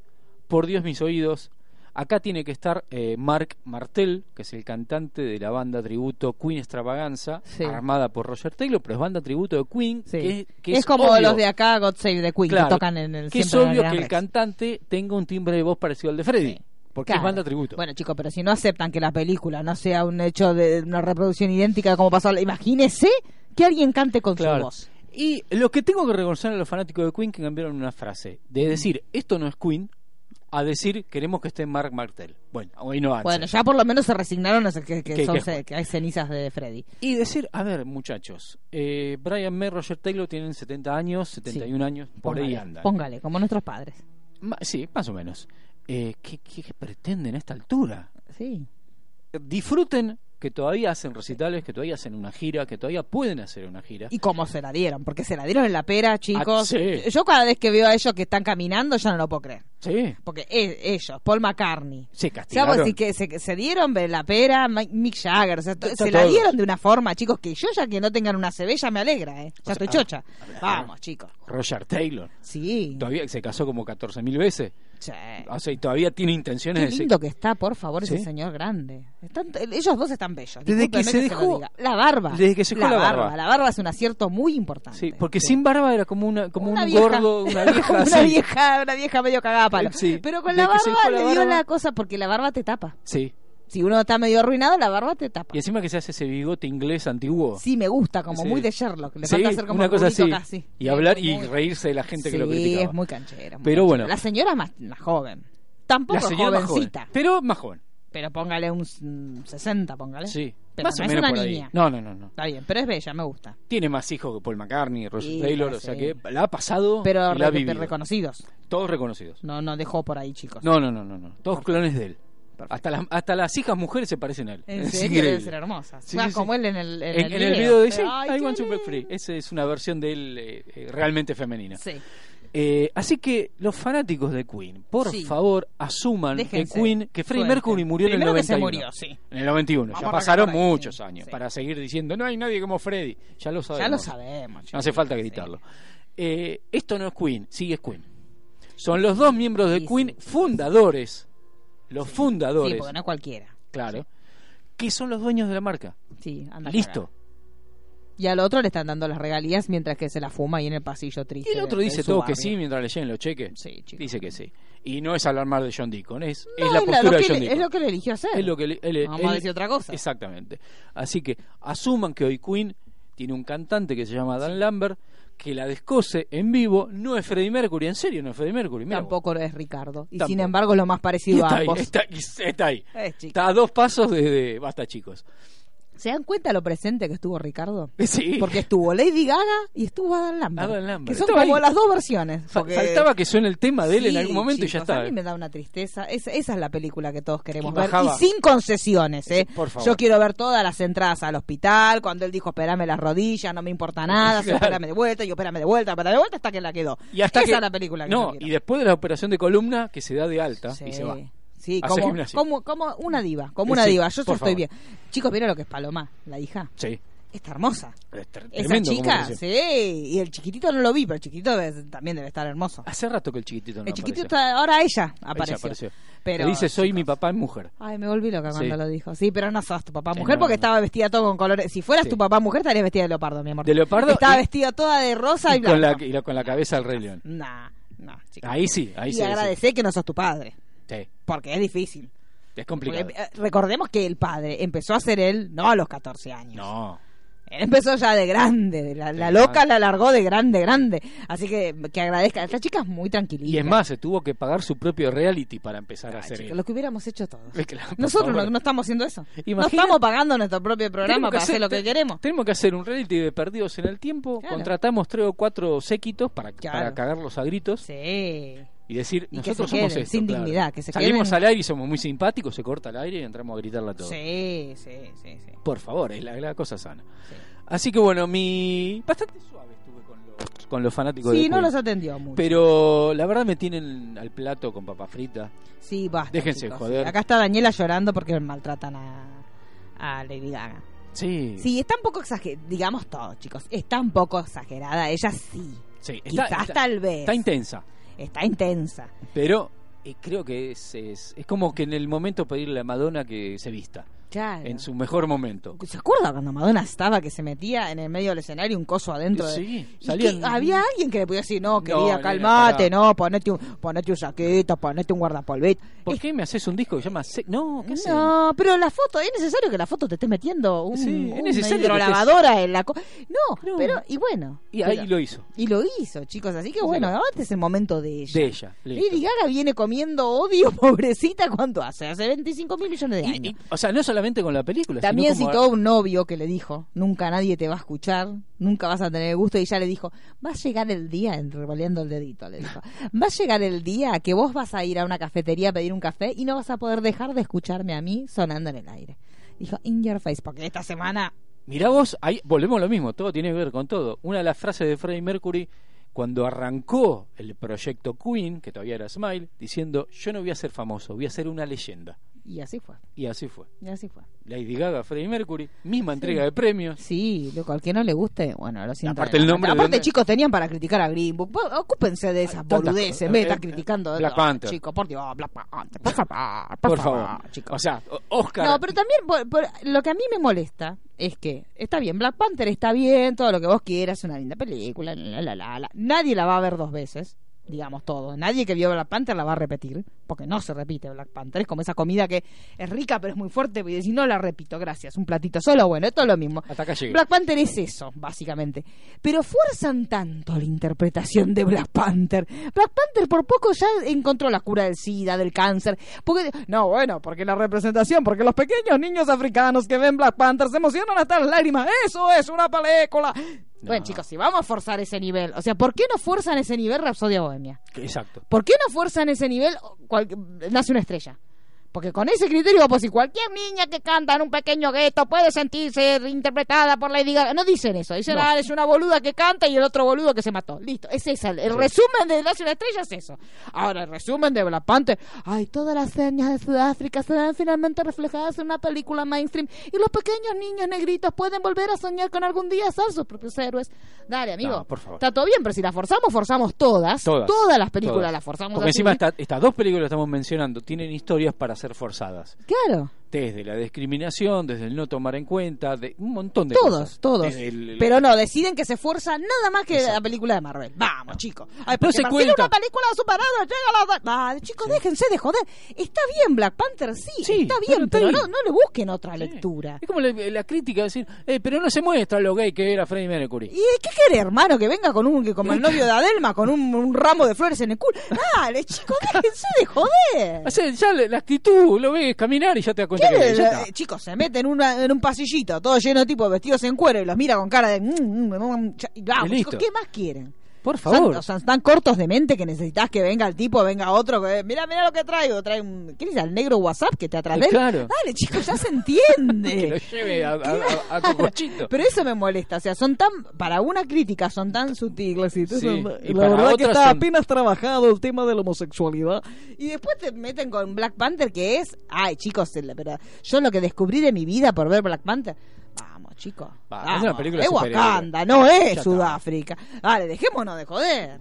por Dios mis oídos acá tiene que estar eh, Mark Martel que es el cantante de la banda tributo Queen Extravaganza Sí. armada por Roger Taylor pero es banda tributo de Queen Sí. que, que es, como obvio, los de acá, God Save the Queen, claro, que tocan en el que es obvio que el Rex. cantante tenga un timbre de voz parecido al de Freddy Sí. porque Claro. es banda tributo Bueno, chicos, pero si no aceptan que la película no sea un hecho de una reproducción idéntica como pasó, imagínese que alguien cante con Claro. su voz. Y lo que tengo que reconocer a los fanáticos de Queen que cambiaron una frase de decir esto no es Queen a decir queremos que esté Mark Martel. Bueno, hoy no antes. Bueno, ya por lo menos se resignaron a que, que son que- hay cenizas de Freddy. Y decir, a ver, muchachos, eh, Brian May, Roger Taylor tienen 70 años, 71 años, por ahí andan. Póngale, como nuestros padres. Ma- sí, más o menos. Eh, ¿qué, qué, qué pretenden a esta altura? Sí. Disfruten que todavía hacen recitales, que todavía hacen una gira, que todavía pueden hacer una gira. Y cómo se la dieron, porque se la dieron en la pera, chicos. Ah, sí. Yo cada vez que veo a ellos que están caminando, ya no lo puedo creer. Sí, Porque e- ellos, Paul McCartney. se castigaron. decís que se, dieron de la pera Mi- Mick Jagger, o sea, se la dieron de una forma, chicos, que yo ya que no tengan una CB ya me alegra, ¿eh? Ya O sea, estoy chocha. Vamos, chicos. Roger Taylor. Sí. Todavía se casó como 14.000 veces. Sí. O sea, y todavía tiene intenciones Qué de lindo que está, por favor, ese señor grande. Están- ellos dos están bellos. Desde que se dejó- diga. La barba. desde que se dejó la barba. La barba es un acierto muy importante. Sí, porque sin barba era como una como Una un vieja. gordo, una vieja una vieja, una vieja medio cagada palo. Pero con De la se barba la le dio barba. la cosa porque la barba te tapa. Sí. Si uno está medio arruinado, la barba te tapa. Y encima que se hace ese bigote inglés antiguo. Sí, me gusta, como Sí. muy de Sherlock. Le Sí, falta hacer como una un cosa así. sí. Y Sí, hablar muy- y reírse de la gente que lo Sí, criticaba. es muy canchera. Pero bueno. La señora más, más joven. Tampoco más joven, jovencita. pero más joven. Pero póngale un mm, 60, póngale. Sí, Pero más no o es una por ahí. niña. No, no, no, no. Está bien, pero es bella, me gusta. Tiene más hijos que Paul McCartney, Roger Sí, Taylor, o sea que la ha pasado Pero y la ha vivido. reconocidos. Todos reconocidos. No, no dejó por ahí, chicos. No, no, no, no, no. Todos clones de él. Perfecto. Hasta las, hasta las hijas mujeres se parecen a él. En Es serio, increíble. debe ser hermosa. Sí, sí, sí. como él en el, en En, el en video. el video dice, Ay, I want to be lindo. free. Esa es una versión de él eh, eh, realmente femenina. Sí. Eh, así que los fanáticos de Queen, por Sí. favor, asuman Déjense. que Queen, que Freddie. Mercury murió en el Primero que se 91. murió, sí. En el 91. Vamos ya pasaron muchos sí, años sí. para seguir diciendo no hay nadie como Freddie. Ya lo sabemos. Ya lo sabemos. No hace falta Sí. gritarlo. Eh, esto no es Queen, sí es Queen. Son los dos miembros de Sí, Queen sí. fundadores. Los Sí, fundadores, porque no cualquiera. claro, que son los dueños de la marca. Sí, anda Listo. Y al otro le están dando las regalías mientras que se la fuma ahí en el pasillo triste. Y el otro de- dice de todo que sí mientras le lleguen los cheques. Sí, chicos. Dice que sí. Y no es alarmar de John Deacon, es, No, es la postura de John le- Deacon. Es lo que le eligió hacer. Es lo que le- él- Vamos él- a decir otra cosa. Exactamente. Así que asuman que hoy Queen tiene un cantante que se llama Dan Lambert que la descose en vivo. No es Freddie Mercury, en serio, no es Freddie Mercury. Mirá vos. Tampoco es Ricardo. Y Tampoco. sin embargo es lo más parecido está a ahí, ambos. está, está ahí. Es. Está a dos pasos de, de- Basta, chicos. ¿Se dan cuenta lo presente que estuvo Ricardo? Sí. Porque estuvo Lady Gaga y estuvo Adam Lambert. Adam Lambert. Que son Estaba como ahí. las dos versiones. Porque- Faltaba que suene el tema de él en algún momento y ya está. A mí me da una tristeza. Es- esa es la película que todos queremos ver. Y sin concesiones, ¿eh? Por favor. Yo quiero ver todas las entradas al hospital. Cuando él dijo, espérame las rodillas, no me importa nada. Claro. Espérame de vuelta, yo espérame de vuelta, espérame de vuelta hasta que la quedó. Y hasta esa que- es la película que No, yo quiero. y después de la operación de columna que se da de alta Sí, y se va. Sí, Hace como, gimnasia. como, como una diva, como una sí, diva. Yo por estoy favor. bien. Chicos, ¿vieron lo que es Paloma, la hija? Sí. Está hermosa. Es tre- Esa tremendo chica, creció. sí. Y el chiquitito no lo vi, pero el chiquitito debe- también debe estar hermoso. Hace rato que el chiquitito no el chiquitito aparece. está, ahora ella apareció. apareció. Pero, Le dice, soy mi papá en mujer. Ay, me volví loca cuando Sí. lo dijo. Sí, pero no sos tu papá Sí, mujer no, porque no. estaba vestida todo con colores. Si fueras Sí. tu papá mujer, estarías vestida de leopardo, mi amor. De leopardo Estaba y- vestida toda de rosa y, Y con, la, y la- con la cabeza del Rey León. Nah, no, chicos. Ahí sí, ahí y sí. agradecé que no sos tu padre. Sí, Porque es difícil. es complicado. Porque, eh, recordemos que el padre empezó a ser él no a los 14 años. No. Él empezó ya de grande. La, la loca la largó de grande, grande. Así que que agradezca. Esta chica es muy tranquilita. Y es más, se tuvo que pagar su propio reality para empezar a Ay, hacer chicos, él. lo que hubiéramos hecho todos. Claro, Nosotros no, no estamos haciendo eso. No estamos pagando nuestro propio programa para hacer lo que queremos. Tenemos que hacer un reality de perdidos en el tiempo. Claro. Contratamos tres o cuatro séquitos para, Claro. para cagarlos a gritos Sí. Y decir, Y que nosotros se somos queden, esto. sin claro. dignidad, que se Salimos queden- al aire y somos muy simpáticos, se corta el aire y entramos a gritarle a todos. Sí, sí, sí, sí. Por favor, es la, la cosa sana. Sí. Así que bueno, mi bastante suave estuve con los, con los fanáticos de Sí, no los atendió mucho. Pero la verdad me tienen al plato con papa frita. Sí, basta. Déjense chicos, joder. sí. Acá está Daniela llorando porque maltratan a, a Lady Gaga. Sí. Sí, está un poco exagerada, digamos todo, chicos. Está un poco exagerada. Ella sí. Sí, Quizás tal vez. Está intensa. Está intensa. Pero eh, creo que es, es, es como que en el momento pedirle a Madonna que se vista. Claro. En su mejor momento. ¿Se acuerda cuando Madonna estaba que se metía en el medio del escenario un coso adentro? de- Sí, salían- había alguien que le podía decir, no, No, querida, nena, calmate, no, ponete un, ponete un saquito, ponete un guardapolvito. ¿Por qué me haces un disco que se llama... No, ¿qué? No, pero la foto, es necesario que la foto te esté metiendo un, Sí, es una necesario que hidrolavadora en la... co- no, No. pero, y bueno. Y ahí pero- lo hizo. y lo hizo, chicos, así que bueno, ahora este es el momento de ella. De ella. Lady Gaga viene comiendo odio, pobrecita, ¿cuánto hace? Hace 25 mil millones de años. y- o sea, no solamente con la película, También sino como- citó un novio que le dijo, nunca nadie te va a escuchar, nunca vas a tener gusto, y ella le dijo, va a llegar el día, revoleando el dedito, le dijo, va a llegar el día que vos vas a ir a una cafetería a pedir un café y no vas a poder dejar de escucharme a mí sonando en el aire. Dijo, in your face, porque esta semana... Mirá vos, ahí volvemos a lo mismo, todo tiene que ver con todo. Una de las frases de Freddie Mercury cuando arrancó el proyecto Queen, que todavía era Smile, diciendo, yo no voy a ser famoso, voy a ser una leyenda. Y así fue. Y así fue. Y así fue. Lady Gaga, Freddie Mercury, misma entrega de premios. Sí, loco, al que no le guste, bueno, lo siento. Aparte el nombre de Aparte, chicos, tenían para criticar a Green Book. Ocúpense de esas boludeces. Me está Eh, criticando. Black Panther. Chicos, por Dios, Black Panther. Por favor, por, favor. chicos. O sea, Oscar. No, pero también por- por- lo que a mí me molesta es que está bien, Black Panther está bien, todo lo que vos quieras, es una linda película, la, la, la, la. nadie la va a ver dos veces, digamos todo. Nadie que vio Black Panther la va a repetir, porque no se repite Black Panther. Es como esa comida que es rica pero es muy fuerte, y si no la repito, gracias, un platito solo, bueno, esto es lo mismo. Hasta acá. Black Panther es eso, básicamente. Pero fuerzan tanto la interpretación de Black Panther. Black Panther por poco ya encontró la cura del SIDA, del cáncer. Porque, no, bueno, porque la representación, porque los pequeños niños africanos que ven Black Panther se emocionan hasta las lágrimas. Eso es una película. Bueno, chicos, si vamos a forzar ese nivel, o sea, ¿por qué no fuerzan ese nivel Rapsodia Bohemia? Exacto. ¿Por qué no fuerzan ese nivel cual- Nace una estrella? Porque con ese criterio, pues si cualquier niña que canta en un pequeño gueto puede sentirse interpretada por Lady Gaga. No dicen eso, dicen, No. ah, es una boluda que canta y el otro boludo que se mató. Listo, es esa. El resumen de Nace una estrella es eso. Ahora, el resumen de Black Panther, ay, todas las señas de Sudáfrica serán finalmente reflejadas en una película mainstream y los pequeños niños negritos pueden volver a soñar con algún día ser sus propios héroes. Dale, amigo. No, por favor. Está todo bien, pero si la forzamos, forzamos todas. Todas. las películas Todas. las forzamos Porque así. encima esta- estas dos películas que estamos mencionando tienen historias para ser forzadas. Claro. Desde la discriminación, desde el no tomar en cuenta, de un montón de Todos, cosas. todos. El- Pero no, deciden que se fuerza nada más que Exacto. la película de Marvel. Vamos, chicos. Ay, No se cuenta. una película superada, llega la... Vale, chicos, déjense de joder. Está bien Black Panther, sí, Sí, está bien, pero no, no le busquen otra Sí. lectura. Es como la, la crítica, decir, eh, pero no se muestra lo gay que era Freddie Mercury. ¿Y qué quiere, hermano? Que venga con un, que como el novio de Adelma, con un, un ramo de flores en el culo. Dale, chicos, déjense de joder. O sea, ya la, la actitud, lo ves caminar y ya te das cuenta ¿Qué que le- ya está. eh, chicos, se meten en, una- en un pasillito, todo lleno de tipos vestidos en cuero y los mira con cara de... mm, mm, mm, cha- y vamos, Y listo. chicos, ¿qué más quieren? Por favor. Son, o sea, están cortos de mente que necesitas que venga el tipo, venga otro, que mira, mira lo que traigo, trae un, ¿qué dice? ¿El negro WhatsApp que te él? Claro. Dale, chicos, ya se que lo entiende. lleve a, a, a- Cocochito. Pero eso me molesta, o sea, son tan, para una crítica son tan sutiles y, Sí, son- y la verdad que está son- apenas trabajado el tema de la homosexualidad y después te meten con Black Panther que es, ay chicos, la verdad, yo lo que descubrí de mi vida por ver Black Panther, Va, es una película es. Wakanda, no es Ya. Sudáfrica, dale, dejémonos de joder.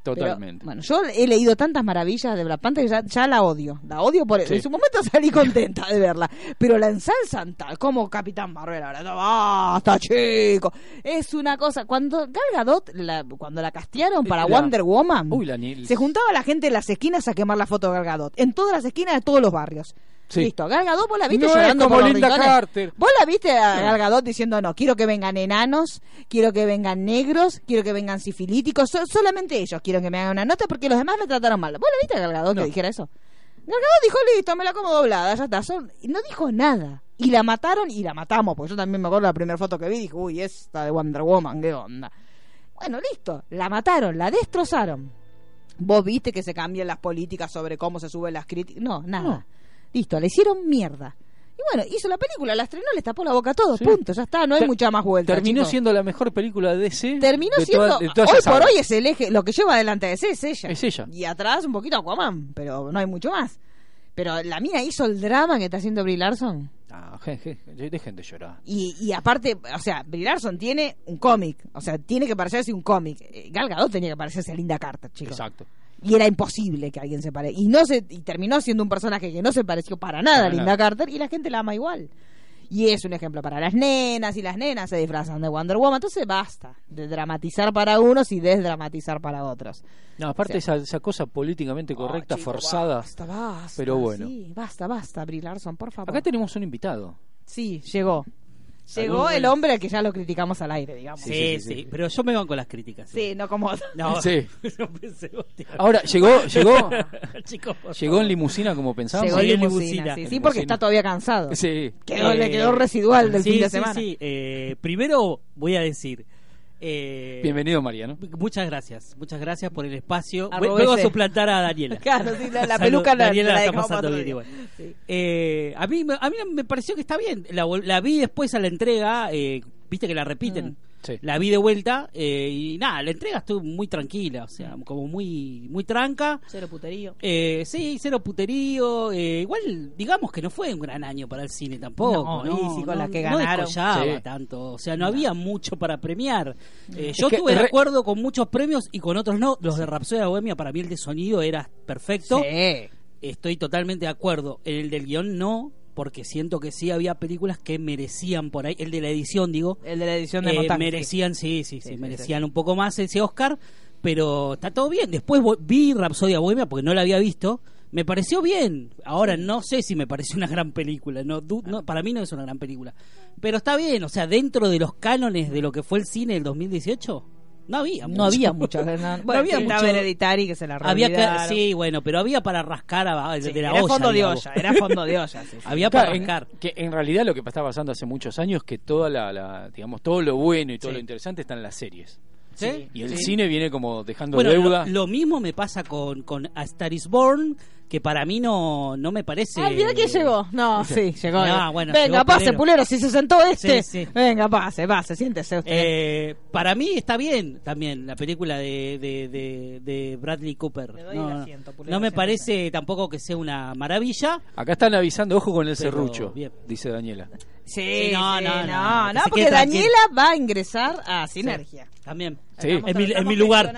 Pero, Totalmente. bueno, yo he leído tantas maravillas de Black Panther que ya, ya la odio. La odio por Sí. En su momento salí contenta de verla. Pero la ensalzan tal como Capitán Marvel. Ahora, no, basta, chico. Es una cosa. Cuando Gal Gadot, la, cuando la castearon para La- Wonder Woman, Uy, la ni- se juntaba la gente en las esquinas a quemar la foto de Gal Gadot. En todas las esquinas de todos los barrios. Sí. Listo, Gal Gadot, vos la viste No es llorando como por los Linda rincones? Carter. Vos la viste a Gal Gadot diciendo, no, quiero que vengan enanos, quiero que vengan negros, quiero que vengan sifilíticos, so- solamente ellos quiero que me hagan una nota porque los demás me trataron mal. ¿Vos la viste a Gal Gadot No. que dijera eso? Gal Gadot dijo, listo, me la como doblada, ya está. No dijo nada. Y la mataron y la matamos, porque yo también me acuerdo de la primera foto que vi, dije, uy, esta de Wonder Woman, qué onda. Bueno, listo, la mataron, la destrozaron. Vos viste que se cambian las políticas sobre cómo se suben las críticas. No, nada. No. Listo, le hicieron mierda. Y bueno, hizo la película, la estrenó, le tapó la boca a todos, Sí. punto, ya está, no hay Ter- mucha más vuelta. Terminó chicos. siendo la mejor película de DC. Terminó de siendo, toda- de toda hoy por hoy es el eje, lo que lleva adelante de ese es ella. Es ella. Y atrás un poquito Aquaman, pero no hay mucho más. Pero la mina hizo el drama que está haciendo Brie Larson. Ah, je- je- dejen de llorar. Y, y aparte, o sea, Brie Larson tiene un cómic, o sea, tiene que parecerse un cómic. Eh, Gal Gadot tenía que parecerse a Linda Carter, chicos. Exacto. Y era imposible que alguien se pare. Y no se y terminó siendo un personaje que no se pareció para nada a Linda nada. Carter y la gente la ama igual. Y es un ejemplo para las nenas y las nenas se disfrazan de Wonder Woman. Entonces basta de dramatizar para unos y desdramatizar para otros. No, aparte Sí. esa, esa cosa políticamente correcta, Oh, chico, forzada. Basta, basta. pero bueno. Sí, basta, basta, Brie Larson, por favor. Acá tenemos un invitado. Sí, llegó. Llegó el hombre al que ya lo criticamos al aire, digamos. Sí, Sí, sí, sí, sí. pero yo me van con las críticas. Sí, no como... No, Sí. no pensé, hostia. Ahora, llegó, llegó, Chicos, llegó en limusina como pensábamos. Llegó en Sí, en limusina, limusina. sí, sí, porque está todavía cansado. Sí. Quedó, le Eh, quedó residual del sí, fin de sí, semana. Sí, Eh, primero voy a decir. Eh, Bienvenido, Mariano. Muchas gracias, muchas gracias por el espacio. Arroba Vengo a suplantar a Daniela. Claro, sí, la, peluca la, Daniela la la está pasando otro bien día. igual. Sí. Eh, a, mí, me- a mí me pareció que está bien. La, la vi después a la entrega. eh, Viste que la repiten. Mm. Sí. La vi de vuelta eh, y nada, la entrega estuvo muy tranquila, o sea, como muy muy tranca. Cero puterío. Eh, sí, cero puterío. eh, igual, digamos que no fue un gran año para el cine tampoco. No, No, y sí, con no, las que no ganaron. descollaba Sí. tanto. O sea, no había mucho para premiar. Eh, yo que estuve de re- acuerdo con muchos premios y con otros no. Los de Rapsodia Bohemia, para mí el de sonido era perfecto. Sí. Estoy totalmente de acuerdo. En el del guion no, porque siento que sí había películas que merecían por ahí. El de la edición, digo. El de la edición de Eh, merecían, sí, sí, sí, merecían un poco más ese Oscar, pero está todo bien. Después vi Rapsodia Bohemia porque no la había visto. Me pareció bien. Ahora no sé si me pareció una gran película. No, no, para mí no es una gran película. Pero está bien, o sea, dentro de los cánones de lo que fue el cine del 2018, no había mucho. No había muchas. No, bueno, había mucho. Que se la Había que, sí, bueno, pero había para rascar a, Sí, de la era olla. fondo de olla, era fondo de olla. sí, sí. Había para Claro, en, rascar. que en realidad lo que está pasando hace muchos años es que toda la, la- digamos todo lo bueno y todo Sí. lo interesante está en las series ¿Sí? y el Sí. cine viene como dejando Bueno, deuda lo, lo mismo me pasa con, con A Star is Born, que para mí no, no me parece. Ay, mira quién llegó. No, sí, llegó. Ah, bueno, Venga, llegó pase, Pulero. Pulero, si se sentó este. Sí, sí. Venga, pase, pase, siéntese usted. Eh, para mí está bien también la película de, de, de, de Bradley Cooper. Le doy no, el asiento, Pulero, No me parece tampoco que sea una maravilla. acá están avisando ojo con el Pero, serrucho bien. dice Daniela sí, sí, no, sí, no, no, no, que porque. Daniela va a ingresar a Sinergia. También. Sí. En mi, en estamos mi lugar.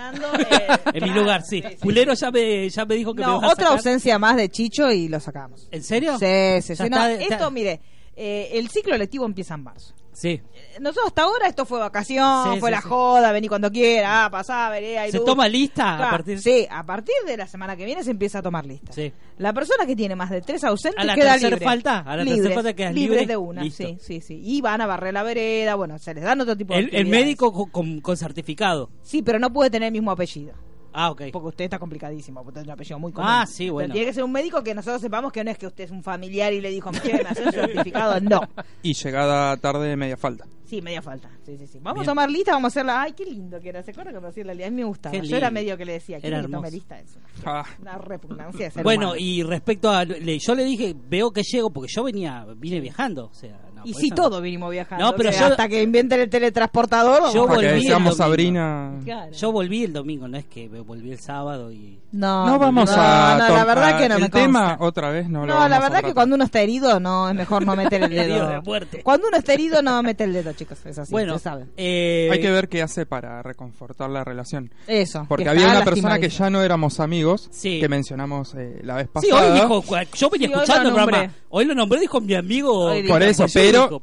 eh, En mi lugar, sí. sí, ya me, ya me dijo que No, me vas otra sacar. ausencia más de Chicho y lo sacamos. ¿En serio? Sí, sí, Ya sí. No, está- está- esto, mire, eh, el ciclo lectivo empieza en marzo. Sí. Nosotros hasta ahora esto fue vacación, Sí, fue sí, la sí. joda, vení cuando quiera, ah, pasá, veré, hay ¿Se luz. toma lista a partir Sí, a partir de la semana que viene se empieza a tomar lista. La persona que tiene más de tres ausentes A la queda libre. falta, a la Libres, falta libres libre. de una, Listo. sí, sí, sí. Y van a barrer la vereda, bueno, se les dan otro tipo de El, el médico con- con certificado. Sí, pero no puede tener el mismo apellido. Ah, ok. Porque usted está complicadísimo, porque tiene un apellido muy común. Ah, sí, bueno. Pero tiene que ser un médico que nosotros sepamos que no es que usted es un familiar y le dijo, che, me haces un certificado. No. Y llegada tarde, media falta. Sí, media falta. Sí, sí, sí. Vamos Bien. a tomar lista, vamos a hacerla. Ay, qué lindo que era. ¿Se acuerda que me hacía la lista? A mí me gustaba. Yo era medio que le decía, Era ¿quiere que tome lista? Es una, Ah, una repugnancia de ser Bueno, humano. y respecto a. le- yo le dije, veo que llego, porque yo venía vine viajando. O sea, no, Y sí, eso todos vinimos viajando. No, pero yo- hasta que inventen el teletransportador. Yo volví el. Sabrina. Claro. Yo volví el domingo, no es que volví el sábado y. No, No vamos no, a no, la verdad que no el me tema consta. otra vez. No, lo No, la verdad que cuando uno está herido no es mejor no meter el dedo. de muerte. Cuando uno está herido no mete el dedo, chicos. Es así, bueno, saben. eh, Hay que ver qué hace para reconfortar la relación. Eso. Porque que había una persona que ya no éramos amigos, Sí. que mencionamos eh, la vez Sí, pasada. hoy dijo, yo venía Sí, hoy escuchando el lo programa. nombré. Hoy lo nombré, dijo mi amigo. Por eso, Jesús,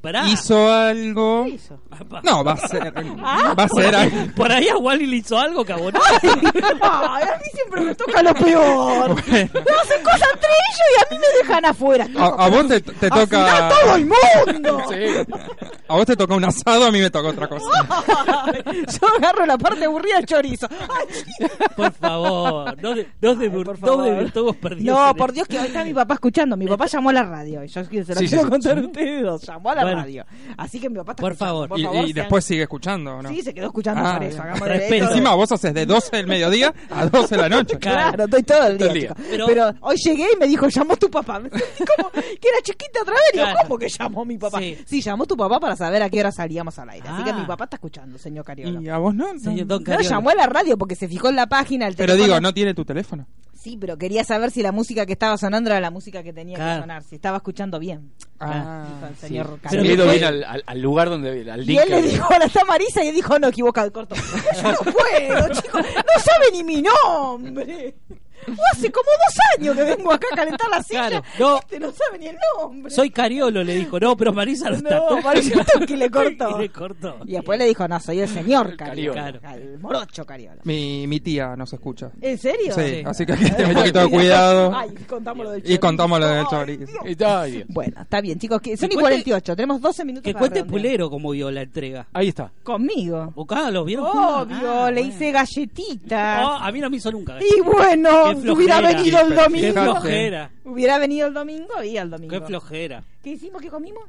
pero hizo algo. ¿Qué hizo? No, va a ser. Ah, va a ser algo. Por ahí a Wally le hizo algo, cabrón. Ay, a mí siempre me toca lo peor. Me hacen cosas entre ellos y a mí me dejan afuera. A, a vos te, te toca. todo el mundo. A vos te toca un asado, a mí me toca otra cosa. Yo agarro la parte aburrida del chorizo. Ay, Por favor, no de, no de, Ay, por no favor. de virtuogos perdidos. No, por Dios que hoy está mi papá escuchando. Mi papá llamó a la radio. Y yo se lo Sí, quiero sí, contar a ustedes dos. Llamó a la Bueno. radio. Así que mi papá está Por escuchando. favor. Por Y, favor, y sean- después sigue escuchando, ¿o ¿no? Sí, se quedó escuchando Ah, por eso. Encima vos haces de 12 del mediodía a 12 de la noche. Claro, estoy todo el día, Todo el día. chicos. Pero- Pero, hoy llegué y me dijo, llamó tu papá. Como que era chiquita otra vez. Digo, Claro. ¿cómo que llamó mi papá? Sí. Sí. llamó tu papá para saber a qué hora salíamos al aire. Así que Ah. mi papá está escuchando, señor Cariola. Y a vos no. no. Señor Don No, llamó a la radio porque se fijó en la página. El Pero teléfono- digo, ¿no tiene tu teléfono? Sí, pero quería saber si la música que estaba sonando era la música que tenía Claro. que sonar. Si estaba escuchando bien. Ah, Dijo el sí. señor Pero Se Cariola. ha ido después- bien al, al- al lugar donde al Y él le dijo a la Tamarisa y él dijo, no, equivocado, corto. Yo no puedo, chicos. No sabe ni mi nombre. Hace como dos años que vengo acá a calentar la silla. Claro, no. Este no sabe ni el nombre. Soy Cariolo, le dijo. No, pero Marisa no está. No, Marisa le cortó. Y le cortó. Y después le dijo, no, soy el señor Cariola. Cariola. El morocho Cariola. Mi, mi tía nos escucha. ¿En serio? Sí, así que hay que tener un poquito de cuidado. Ay, contamos lo del Y chorizo. contamos lo del chorizo. Ay. Bueno, está bien, chicos. Que son y cuente- 48. Tenemos 12 minutos Que para cuente redondear. Pulero cómo vio la entrega. Ahí está. Conmigo. ¿O cada los vieron? Obvio, Ah, le bueno. hice galletitas. Oh, a mí no me hizo nunca. Y bueno, flojera. hubiera venido el Qué Qué domingo. flojera. Hubiera venido el domingo y el domingo. Qué flojera. ¿Qué hicimos? ¿Qué comimos?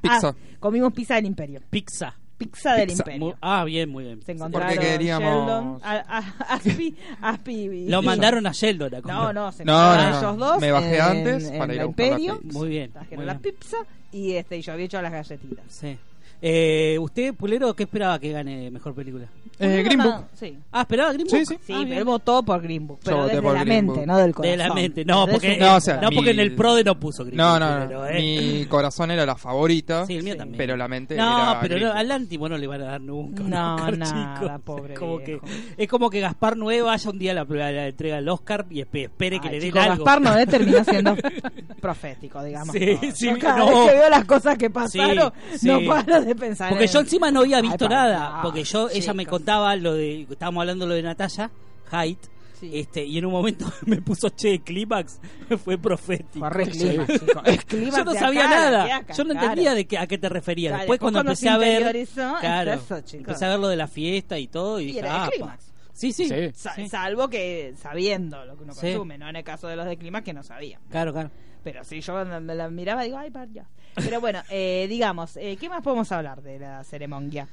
Pizza. Ah, comimos pizza del Imperio. Pizza. Pizza del Pizza. Imperio. Mu- Ah, bien, muy bien. Se encontraron Porque queríamos- Sheldon, a- a- Aspi, Aspi y- Lo mandaron a Sheldon a comer. No, no, se No, encontraron no, no. ellos dos. Me bajé en- antes en para ir a buscar la Imperio. pizza. Muy bien. Trajeron muy la pizza y este, y yo había hecho las galletitas. Sí. Eh, ¿Usted, Pulero, qué esperaba que gane mejor película? Eh, Green Book. Sí. Ah, ¿esperaba Green Sí, Book? sí. Sí, Ah, pero votó por Green Book. Pero desde por la Green mente, Book. no del corazón. De la mente, no, Desde porque, No, o sea, no, porque en el PRODE no puso Green No, Book, no, no. Pulero, ¿eh? Mi corazón era la favorita. Sí, el mío también. Pero la mente No, era pero no, al Antimo no le van a dar nunca. un No, Oscar, nada, chicos. pobre es como, que, viejo. es como que Gaspar Noé vaya un día a la, la entrega del Oscar y espe- espere que Ay, le den chico, algo. Gaspar Noé terminó siendo profético, digamos. Sí, sí, cada no. vez que veo las cosas que pasaron, no sí. Paro de pensar Porque en- yo encima no había visto nada. no, Porque yo, ella me contaba lo de. Estábamos hablando lo de Natalia Haidt. Sí. Este, y en un momento me puso che, clímax. Fue profético. Fue Yo no sabía acá, nada. acá, Yo no claro. entendía de qué, a qué te referías. Claro, después, cuando empecé a ver. Claro, eso, empecé a ver lo de la fiesta y todo. Y, Y dije, era "Ah, pa". Sí, sí. Sí. Sa- Sí. Salvo que sabiendo lo que uno Sí. consume, no en el caso de los de clima que no sabía. Claro, claro. Pero si yo me me la miraba digo, ay, par, ya. Pero bueno, eh, digamos, eh, ¿qué más podemos hablar de la ceremonia?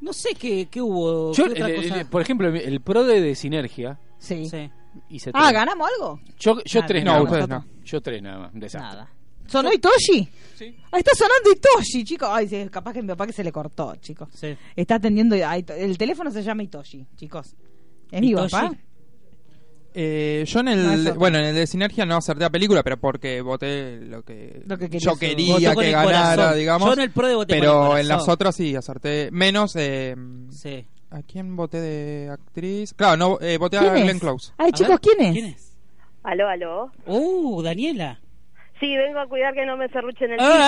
No sé qué, qué hubo. Yo, qué otra el- cosa? el- por ejemplo, el, PRODE de Sinergia Sí. Sí. hice Ah, tres. ¿ganamos algo? Yo, yo Nada, tres No, nada ustedes más. no. Yo tres nada más. Desastre. Nada. ¿Sonó Itoshi? Sí. Ah, está sonando Itoshi, chicos. Ay, sí, capaz que mi papá que se le cortó, chicos. Sí. Está atendiendo. a Ito- El teléfono se llama Itoshi, chicos. ¿Es mi papá? Eh, yo en el bueno en el de Sinergia no acerté la película pero porque voté lo que, Lo que yo quería que ganara corazón. digamos Yo en el pro de voté pero en las otras sí acerté menos eh, Sí. a quién voté de actriz claro no eh, voté a ¿Quién Glenn? Close Ay, A chicos, ver, ¿quién es? ¿Quién es? Aló, aló. Uh, Daniela. Sí, vengo a cuidar que no me cerruchen el ¡Ay! piso.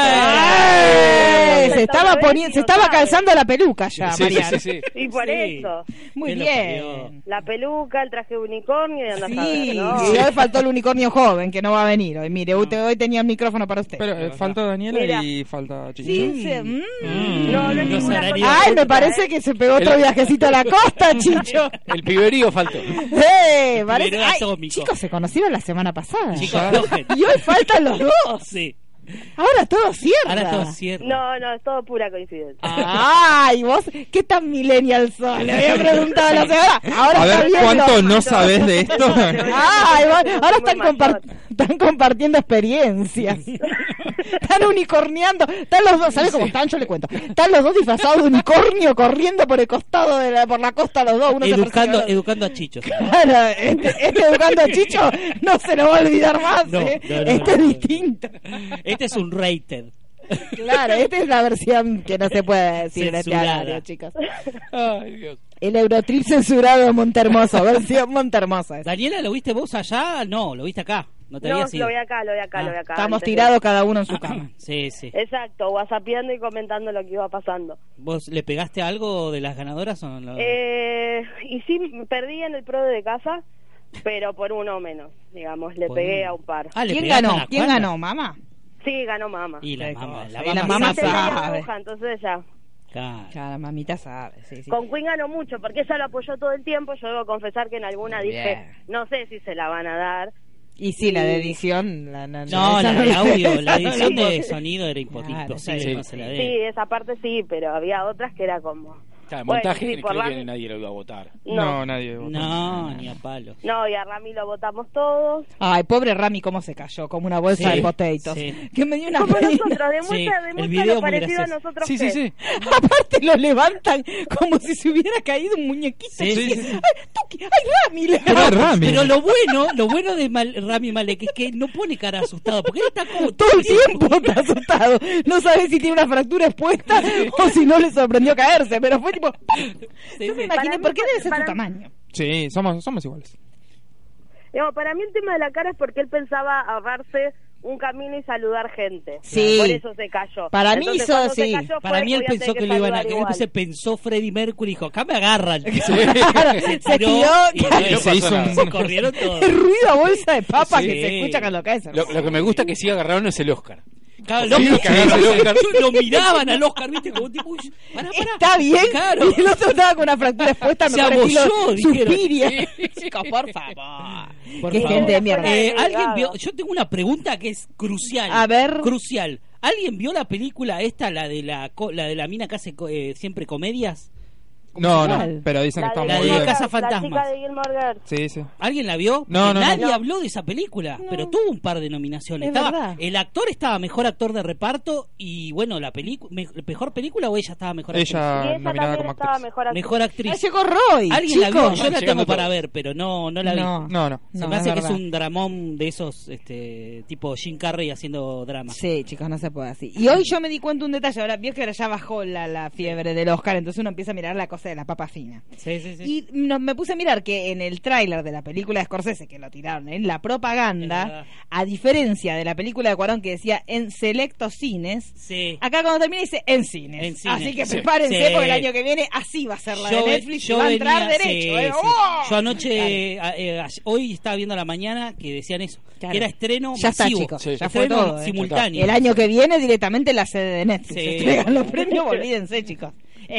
¡Ay! Se estaba poniendo, se estaba calzando la peluca ya, Sí, sí, Mariana. sí, sí. Y por Sí. eso. Muy ¿Qué lo bien. La peluca, el traje de unicornio y andas a ver, Sí, ¿no? y hoy faltó el unicornio joven que no va a venir hoy. Mire, usted hoy tenía el micrófono para usted. pero eh, falta Daniela Mira. y falta Chicho Sí, sí, mm. Mm, No, no es ninguna cosa. Ay, me parece que se pegó otro viajecito a la costa, Chicho. El piberío faltó. Eh, parece- ay, chicos, se conocieron la semana pasada. Chicos. Y hoy faltan los Sí. Ahora todo cierra. Ahora todo cierto. No, no, es todo pura coincidencia. Ay, vos, ¿qué tan millennial sos? Le había preguntado a la señora. Ahora a ver cuánto no sabes de esto Ay, vos- ahora están, mayor. compar- están compartiendo experiencias. están unicorneando. Están los dos, ¿sabes cómo están? Yo le cuento. Están los dos disfrazados de unicornio corriendo por el costado de la, por la costa los dos. Uno Educando, educando a Chicho. Claro, este, este educando a Chicho no se lo va a olvidar más. No, ¿eh? no, no, este es distinto. Este es un rated. Claro, esta es la versión que no se puede decir en este horario, chicos. Ay, Dios. El Eurotrip censurado de Montermoso, versión Montermosa. esa. Daniela, ¿lo viste vos allá? No, lo viste acá. No te lo voy acá, lo voy acá, Ah, lo voy acá. Estamos de- tirados cada uno en su cama. Sí, sí. Exacto, whatsappeando y comentando lo que iba pasando. ¿Vos le pegaste algo de las ganadoras o no? Eh, y sí, perdí en el pro de casa, pero por uno menos, digamos, le Por pegué uno. a un par. Ah, ¿le ¿Quién ganó? ¿Quién ganó, mamá? Sí, ganó mamá. Y la mamá, la Y la mamá. sabe. bruja, entonces ya. Claro. Ya la mamita sabe, sí, sí. Con Queen ganó mucho, porque ella lo apoyó todo el tiempo. Yo debo confesar que en alguna dije, no sé si se la van a dar. Y sí, la de edición. La, la- No, esa la de audio, la edición no de sonido era impo- Claro, imposible, sí, no Sí, dé. esa parte sí, pero había otras que era como... Claro, Bueno, montaje sí, que nadie lo iba a votar. no, No, nadie votó. No, ni a palo. no, y a Rami lo votamos todos. Ay, pobre Rami, cómo se cayó, como una bolsa Sí, de potatoes. sí. Que me dio una Como pena. nosotros, video lo muy parecido a nosotros Sí, sí, sí. Aparte lo levantan como si se hubiera caído un muñequito. Sí, Y sí, sí. Ay, Tuki, ay, Rami. Le Pero Rami. Pero lo bueno, lo bueno de Mal- Rami Malek es que no pone cara asustado, porque él está como Todo el tiempo está asustado. No sabe si tiene una fractura expuesta o si no le sorprendió caerse. Pero fue Yo me mí- ¿por qué debe ser tu tamaño? sí somos somos iguales Digamos, para mí el tema de la cara es porque él pensaba ahorrarse un camino y saludar gente. Sí. Por eso se cayó. Para mí Entonces, se sí. cayó Para mí él pensó que lo iban a... igual. Entonces pensó Freddie Mercury y dijo, acá me agarran. Se tiró tiró, y claro. no Y se hizo un- se corrieron todos. El ruido a bolsa de papa Sí. que se escucha cuando cae. lo que me gusta que sí agarraron es el Oscar. Claro, Sí, lo, miraban al Oscar, viste, como tipo, uy, pará, pará. Está bien. Claro. Y el otro estaba con una fractura expuesta. Dijeron. Suspiria. Chicos, por favor. Por Qué favor. gente de mierda. Eh. ¿Alguien vio? Yo tengo una pregunta que es crucial. A ver. Crucial. ¿Alguien vio la película esta, la de la, co- la de la mina que hace co- eh, siempre comedias? No, no, pero dicen que está de muy bien. Casa La chica de Gilmore Girls. Sí, sí. ¿Alguien la vio? No, no. Nadie No. habló de esa película, pero tuvo un par de nominaciones. Es Estaba- verdad. el actor estaba mejor actor de reparto y bueno, la película mejor película o ella estaba mejor actriz. Ella nominada también como estaba actriz. mejor actriz. Mejor Ah, actriz. llegó Roy. ¿Alguien la vio? Yo la tengo para ver, pero no no la vi. No. No, no. Se No, me es hace que es un dramón de esos este tipo Jim Carrey haciendo drama. Sí, chicos, no se puede así. Y hoy yo me di cuenta un detalle. Ahora, vio que ahora ya bajó la, la fiebre del Oscar, entonces uno empieza a mirar la cosa de la papa fina. Sí, sí, sí. Y no- me puse a mirar que en el tráiler de la película de Scorsese, que lo tiraron en la propaganda, a diferencia de la película de Cuarón que decía en selectos cines, Sí. acá cuando termina dice en cines. En cines. Así que prepárense Sí. porque el año que viene así va a ser la Yo de Netflix y yo va a entrar venía- derecho. sí, ¿eh? sí. ¡Oh! Yo anoche, eh, hoy estaba viendo a la mañana que decían eso, Claro. que era estreno Ya está, masivo, chicos. Sí. Ya fue todo. ¿eh? simultáneo. El año que viene directamente la sede de Netflix. Sí. Entregan los premios, olvídense, chicos.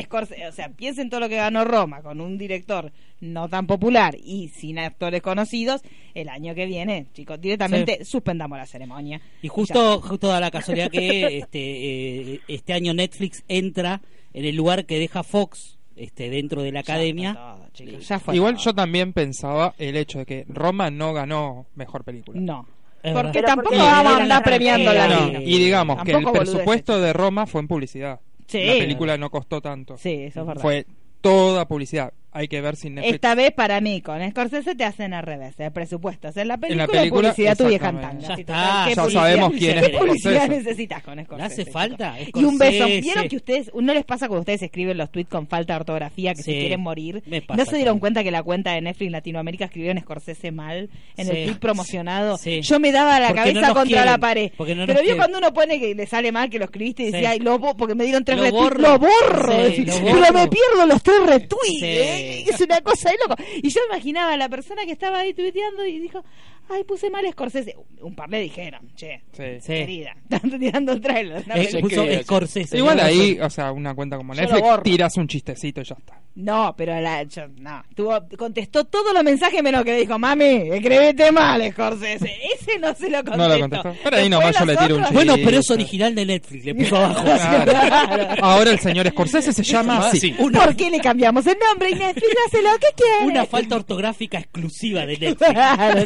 Scorsese, o sea, piensen todo lo que ganó Roma con un director no tan popular y sin actores conocidos. El año que viene, chicos, directamente suspendamos la ceremonia. Y justo, justo da la casualidad que este, eh, este año Netflix entra en el lugar que deja Fox este, dentro de la academia. fue todo, chicos, ya fue Igual todo. yo también pensaba el hecho de que Roma no ganó mejor película. No. Porque tampoco porque vamos a andar premiando la. No, y digamos que el presupuesto de Roma fue en publicidad. Sí. La película no costó tanto. Sí, eso es verdad. Fue toda publicidad. Hay que ver sin Netflix. Esta vez para mí con Scorsese te hacen al revés, el presupuesto es en la película, y película, publicidad tu vieja exactamente. tanga. Ya Sí, está, total, ¿qué ya publicidad- sabemos quién es ¿Qué publicidad necesitas con Scorsese? ¿Le hace falta? Y un beso. ¿Vieron que ustedes, no les pasa cuando ustedes escriben los tweets con falta de ortografía que se quieren morir? me pasa ¿No se dieron cuenta que la cuenta de Netflix Latinoamérica escribieron Scorsese mal en el tweet promocionado? Sí. Yo me daba la Porque cabeza no contra quieren, la pared. porque no Pero vio quieren. cuando uno pone que le sale mal que lo escribiste y Sí. decía, ay, lo porque me dieron tres retweets, lo borro. Pero me pierdo los tres retweets. Es una cosa de loco. Y yo imaginaba a la persona que estaba ahí tuiteando y dijo, ay, puse mal Scorsese. Un par le dijeron, che, Sí. Sí. querida, están tirando el trailer. una Eh, Sí, puso que- Scorsese. Igual ¿no? ahí, o sea, una cuenta como Netflix, tiras un chistecito y ya está. No, pero la, yo- no, tuvo, contestó todos los mensajes menos que dijo, mami, escribiste mal, Scorsese. Ese no se lo contestó. No lo contestó. Pero ahí nomás yo le tiro un otros- Bueno, pero es original de Netflix, le puso abajo. Claro. Ahora el señor Scorsese se llama Ah, así. sí. Una, ¿Por qué le cambiamos el nombre y Netflix hace lo que quiere? una falta ortográfica exclusiva de Netflix. Claro,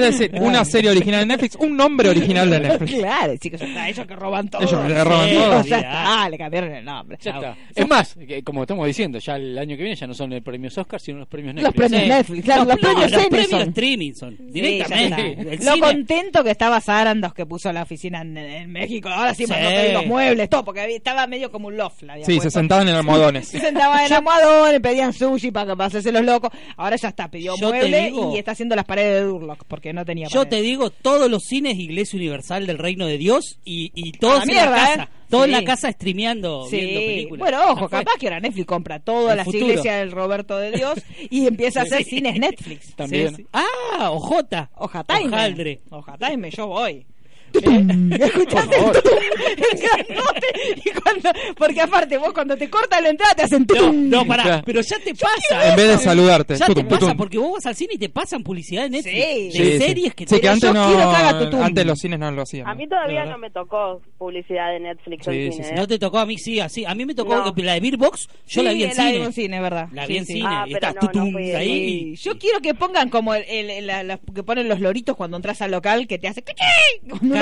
vez de decir una serie original de Netflix, un nombre original de Netflix. Claro, chicos, está, ellos que roban todo. Ellos le roban Sí, todo. ya olvidá. está, le cambiaron el nombre. Ya está. Es más, que como estamos diciendo, ya el año que viene ya no son los premios Oscar, sino los premios Los Netflix. premios Sí. Netflix, claro, los, no, premios los Emmy premios son. streaming son. Directamente. Lo cine- contento que estaba Sarandos que puso la oficina en, en México. Ahora sí, Sí. mandó los muebles, todo, porque estaba medio como un loft. la Sí, se sentaban en almohadones. Se sentaban en almohadones, pedían sushi para, para hacerse los locos. Ahora ya está, pidió Yo te mueble digo- y está haciendo las paredes de Durlock porque no tenía Yo te digo, todos los cines Iglesia Universal del Reino de Dios y, y todos A la en la mierda, casa. ¿eh? Todos en Sí. la casa streameando, viendo Sí, películas. bueno, ojo, capaz que ahora Netflix compra todas El las futuro. iglesias del Roberto de Dios y empieza a hacer cines Netflix. También. Sí. Ah, ojota. Oja Time. Hojaldre. Oja Time, yo voy. ¿Escuchaste el favor. tutum? El grandote. Y cuando, porque aparte, vos cuando te cortan la entrada te hacen No, no, pará, pero ya te pasa. En vez de saludarte. Ya te tutum, pasa porque vos vas al cine y te pasan publicidad de Netflix. Sí. de Sí, sí. series que Sí, te que antes yo no, quiero que haga tutum. antes los cines no lo hacían. A mí todavía no me tocó publicidad de Netflix Sí, en sí, cine. sí. ¿eh? No te tocó a mí, sí, así. A mí me tocó No. la de Beerbox, yo Sí, la vi en la cine. vi en cine, verdad. La Sí, vi en sí. cine Ah, y pero está no, no tutum fui ahí. Sí, Yo quiero que pongan como la- la- que ponen los loritos cuando entras al local que te hace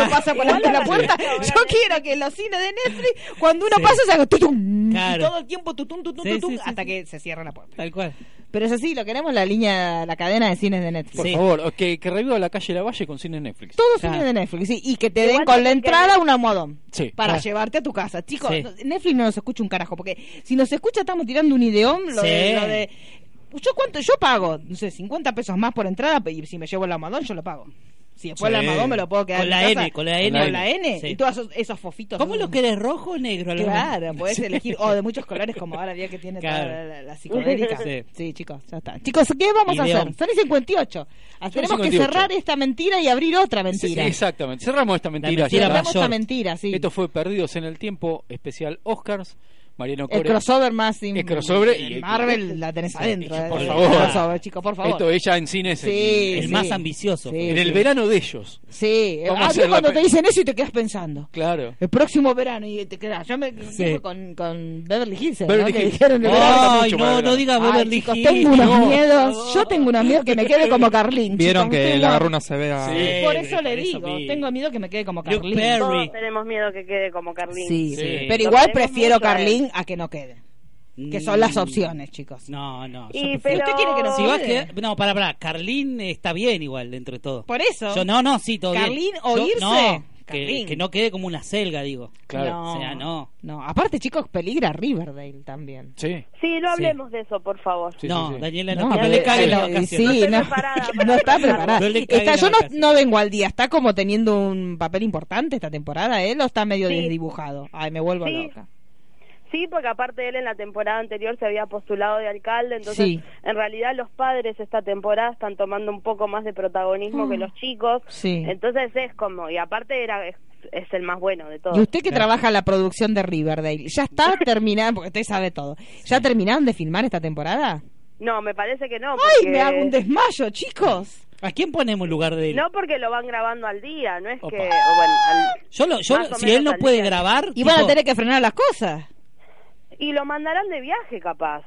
uno pasa por delante de la puerta. Sí. Yo quiero que en los cines de Netflix, cuando uno Sí. pasa, se haga tutum. Claro. Y todo el tiempo tutum, tutum, Sí, tutum, sí, sí, hasta sí. que se cierra la puerta. Tal cual. Pero es así, lo queremos la línea, la cadena de cines de Netflix. Por Sí. favor, que, que reviva la calle La Valle con cine Netflix. Todos Claro. cines de Netflix, sí. Y que te Igual den con la entrada un almohadón. Sí. Para Claro. llevarte a tu casa. Chicos, Netflix no nos escucha un carajo. Porque si nos escucha, estamos tirando un ideón. Lo, Sí. de, lo de- Yo cuánto, yo pago, no sé, 50 pesos más por entrada. Y si me llevo el almohadón, yo lo pago. Si después Sí. el almohadón me lo puedo quedar Con la casa. N, con la N. Con la N. Sí. Y todos esos, esos fofitos. ¿Cómo lo querés? ¿Rojo o negro? Claro, puedes elegir, o de muchos colores como ahora vía que tiene Claro. toda la, la- la psicodélica. Sí. Sí. chicos, ya está. Chicos, ¿qué vamos a hacer? Son y 58. Ah, Tenemos que 58. cerrar esta mentira y abrir otra Sí, mentira. exactamente. Cerramos esta mentira. Cerramos esta mentira, sí. Esto fue Perdidos en el Tiempo, especial Oscars. Mariano El Core. crossover más in- El crossover y- Marvel la tenés adentro. por eh. favor. El crossover, chicos, por favor. Esto ella en cines Sí, el sí. más ambicioso. Sí, en el verano de ellos. Sí, Vamos a a hacer la cuando te dicen eso y te quedas pensando. Claro. El próximo verano y te quedas. Yo me con, con Beverly Hills. ¿no? Beverly Que Hills. dijeron el Ay, no, no verano. diga Ay, Beverly chicos, Hills. tengo unos no. miedos. Yo tengo unos miedos que me quede como Carlín. Vieron chicos, que le agarró una severa. Sí. Por eso le digo, tengo miedo que me quede como. Todos tenemos miedo que quede como Carlín. Sí, Sí. pero igual prefiero mucho a. Carlín que no quede. Que son las Mm, opciones, chicos. No, no. yo Y, prefiero- pero... ¿Usted quiere que no Si va a quede? quedar- No, para, para. Carlín está bien igual dentro de todo. Por eso. Yo, no, no, sí, todo bien. Carlín o Yo- irse. No, que, Carlín. que no quede como una selga, digo. Claro. No, O sea, no. No, aparte, chicos, peligra Riverdale también. Sí. Sí, no hablemos de eso, por favor. Sí, no, sí, sí. Daniela, No, no, le cague la pero- vacación. sí, No está preparada. No Está- yo no, no vengo al día. ¿Está como teniendo un papel importante esta temporada él o está medio Sí. desdibujado? Ay, me vuelvo Sí. loca. Sí, porque aparte él en la temporada anterior se había postulado de alcalde, entonces Sí. en realidad los padres esta temporada están tomando un poco más de protagonismo que los chicos. Sí. Entonces es como, y aparte era es, es el más bueno de todos. Y usted que trabaja en la producción de Riverdale, ¿ya está terminada? Porque usted sabe todo. ¿Ya terminaron de filmar esta temporada? No, me parece que no. ¡Ay, Porque... me hago un desmayo, chicos! ¿A quién ponemos en lugar de él? No porque lo van grabando al día, no es Opa. que... o bueno, al- Yo, lo, yo si él no puede día. grabar, Y van a tipo, tener que frenar las cosas. Y lo mandarán de viaje, capaz.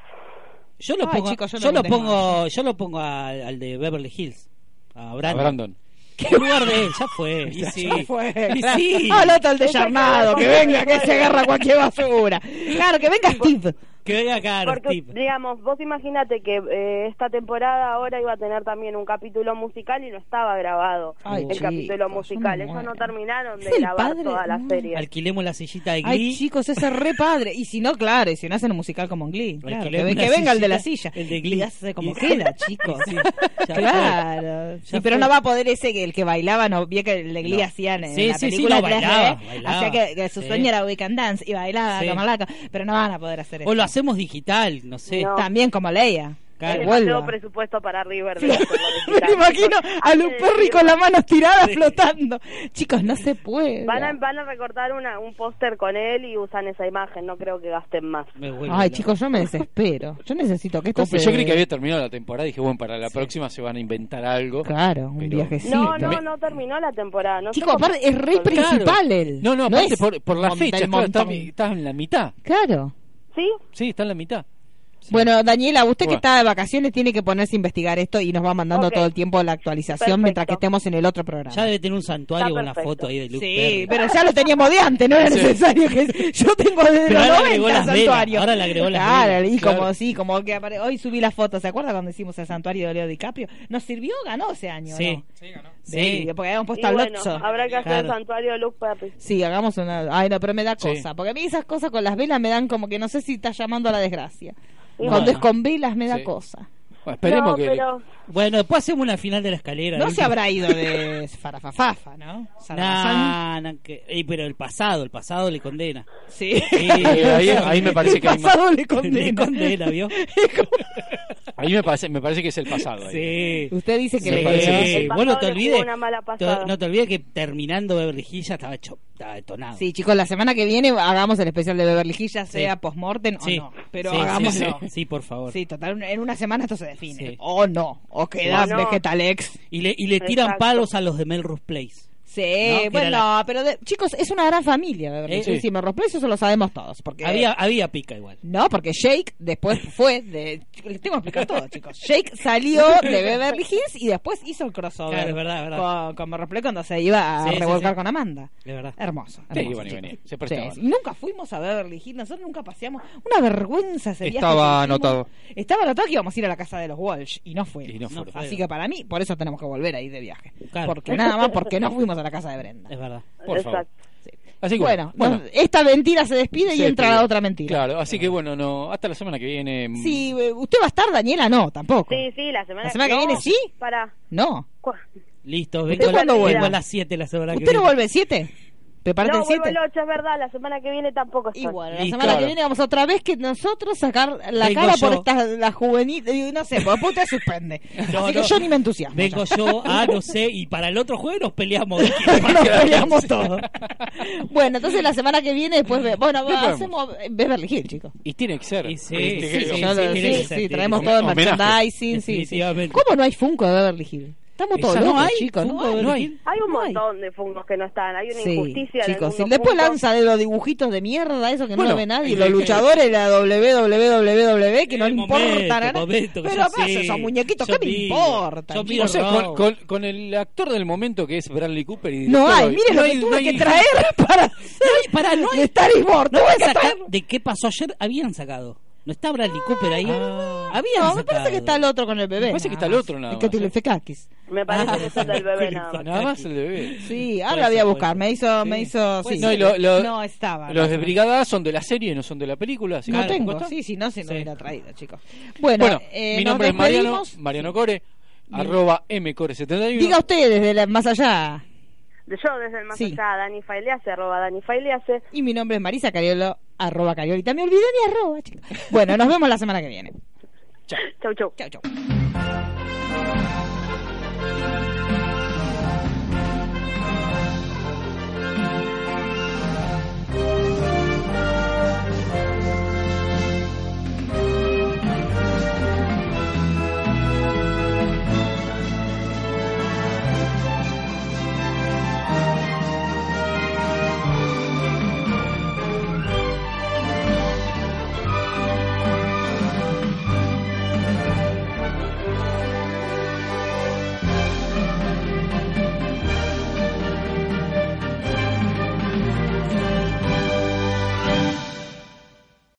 yo lo Ay, pongo, chicos, yo yo, no lo pongo, yo lo pongo al, al de Beverly Hills, a A Brandon. Brandon. En lugar de él, ya fue. Y sí. Ya fue. Y sí. Al otro el desarmado, que venga, que se agarra cualquier basura. Claro, que venga Steve. Que venga acá, Porque, Steve. digamos, vos imagínate que eh, esta temporada ahora iba a tener también un capítulo musical y no estaba grabado Ay, el chicos, capítulo musical. Eso no terminaron de grabar padre, toda la serie. Alquilemos la sillita de Glee. Ay, chicos, ese es re padre. Y si no, claro, y si no hacen un musical como en Glee. Claro, que, venga el de la silla. el de Glee. Y hace como queda, chicos. Sí, ya claro. Sí, Ya pero no va a poder ese que el que bailaba, no, vi que el de Glee No. hacían en Sí, la sí, sí, película no, 3D, bailaba, bailaba. hacía que, que su Sí. sueño era We Can Dance y bailaba Sí. como loca, pero no van a poder hacer eso. O lo hacemos digital, no sé. No. También como Leia. Claro. Demasiado presupuesto para Riverdale. hacerlo Me imagino a Perry decirlo. con las manos tiradas flotando. Chicos, no se puede. Van a, van a recortar una, un póster con él y usan esa imagen. No creo que gasten más. Ay, chicos, yo me desespero. Yo necesito que esto Como- se... Yo creí que había terminado la temporada y dije, bueno, para la próxima se van a inventar algo. Claro, un Pero- viajecito. No, no, no terminó la temporada. No Chicos, aparte es re Claro. principal él. No, no, aparte es por, por la fecha, claro, está, montón. está en la mitad. Claro. ¿Sí? Sí, está en la mitad. Bueno, Daniela, usted que Bueno. está de vacaciones tiene que ponerse a investigar esto y nos va mandando todo el tiempo la actualización Perfecto. mientras que estemos en el otro programa. Ya debe tener un santuario con la perfecto. foto ahí de Luke Sí, Perry. pero ya lo teníamos de antes, no era Sí. necesario que yo tengo desde Pero los ahora agregó 90 las el velas, santuario. ahora le agregó las claro, velas, y claro. como sí, como que apare- hoy subí la foto, ¿se acuerda cuando hicimos el santuario de Leo DiCaprio? Nos sirvió, ganó ese año, Sí. ¿no? Sí, ganó. Sí. porque habíamos Y puesto a bueno, Lotso. habrá que hacer el santuario de Luke Perry. Sí, hagamos una. Ay, no, pero me da Sí. cosa. Porque a mí esas cosas con las velas me dan como que no sé si está llamando a la desgracia. Cuando bueno. es con velas me da Sí. cosa. Bueno, esperemos no, que... pero Bueno, después hacemos una final de la escalera. No se habrá ido de Farafafafa, ¿no? Nah, nah, que- Ey, pero el pasado, el pasado le condena. Sí. Sí, ahí- ahí me parece que hay El más- pasado le condena. Le condena, ¿vio? A mí me parece, me parece que es el pasado. ahí. Sí. Usted dice que Me le parece que sí. Vos te olvides. No te olvides que terminando Beverly Hills ya estaba hecho, estaba detonado. Sí, chicos, la semana que viene hagamos el especial de Beverly Hills, ya sea Sí. post-mortem Sí. o no. Pero Sí, hagámoslo. Sí, sí, por favor. Sí, total, en una semana esto se define. Sí. O no, o queda O no. Vegetalex. Y le, y le tiran Exacto. palos a los de Melrose Place. Sí, bueno, pero de- chicos, es una gran familia, Beverly Eh, Hills. sí. Eso lo sabemos todos. Porque Había, había pica igual. No, porque Jake después fue de. Les tengo que explicar todo, chicos. Jake salió de Beverly Hills y después hizo el crossover. Claro, es verdad, es verdad. Con, con cuando se iba a Sí, revolcar sí. con Amanda. De verdad. Hermoso. Sí, hermoso, bueno, y se. Y nunca fuimos a Beverly Hills, nosotros nunca paseamos. Una vergüenza ese viaje Estaba anotado. Estaba anotado que íbamos a ir a la casa de los Walsh y no fue. Y no No fue. fue. Así que para mí, por eso tenemos que volver a ir de viaje. Claro. Porque nada más porque no fuimos a la casa de Brenda. Es verdad. Por favor. Exacto. Así que Bueno, bueno, nos- esta mentira se despide y entra despide. la otra mentira. Claro, así que bueno, no, hasta la semana que viene. Sí, eh, ¿usted va a estar, Daniela? No, tampoco. Sí, sí, la semana, ¿La semana que no, viene sí? Para. No. Listo, ¿Usted vengo, vuelve? a las 7 la semana que ¿Usted no viene. vuelve el 7? Prepárate no, el vuelvo 7. el 8, es verdad, la semana que viene tampoco estoy. Y bueno, la Listo. semana que viene vamos otra vez que nosotros sacar la Vengo cara por yo. esta, la juvenil, no sé, porque usted suspende. No, Así que no. yo ni me entusiasmo. Vengo ya. yo, ah, no sé, y para el otro juego nos peleamos. Nos peleamos todos. bueno, entonces la semana que viene después, ve- bueno, hacemos Beverly Hills, chicos. Y tiene que ser. Y sí, sí, que- sí, sí, que sí, traemos que todo el merchandising, sí, sí. ¿Cómo no hay Funko de Beverly Hills? Estamos todos locos, no hay, chicos. No de hay. Beverly Hills. Hay un No hay. montón de fungos que no están, hay una Sí, injusticia chicos. Después fungo. lanza de los dibujitos de mierda, eso que no Bueno, lo ve nadie. y Los luchadores, la www, que no le momento, importan a nadie. momento, Pero además sí. esos muñequitos, Yo ¿qué me miro, importan? yo O sea, con, con, con el actor del momento que es Bradley Cooper y No hay, miren no lo que hay- tuve no hay- que traer para Pará, no hay- de Star is Born. ¿No Tuve habían que sacado- traer- ¿De qué pasó ayer? Habían sacado. ¿No está Bradley Cooper ahí? Ah. Habían No, me parece que está el otro con el bebé. Me parece que está el otro nada El que más, tiene ¿eh? fecakis. Me parece Ah, que es el del bebé nada más. Nada más el bebé. Sí, ahora voy a buscar. Me hizo, me hizo, sí. No, y lo- lo- no estaba. Los de. Brigada son de la serie, no son de la película. así No que tengo, está. sí, si no se Sí. hubiera traído, chicos. Bueno, Bueno, eh, mi nombre es Mariano. Mariano Core, arroba mcore71. Diga usted desde la- más allá yo desde el más sí. allá, Dani Failease, arroba Dani Failease. Y mi nombre es Marisa Cariolo, arroba Cariolita. Me olvidé mi arroba, chicos. Bueno, nos vemos la semana que viene. Chau. Chau, chau. Chau,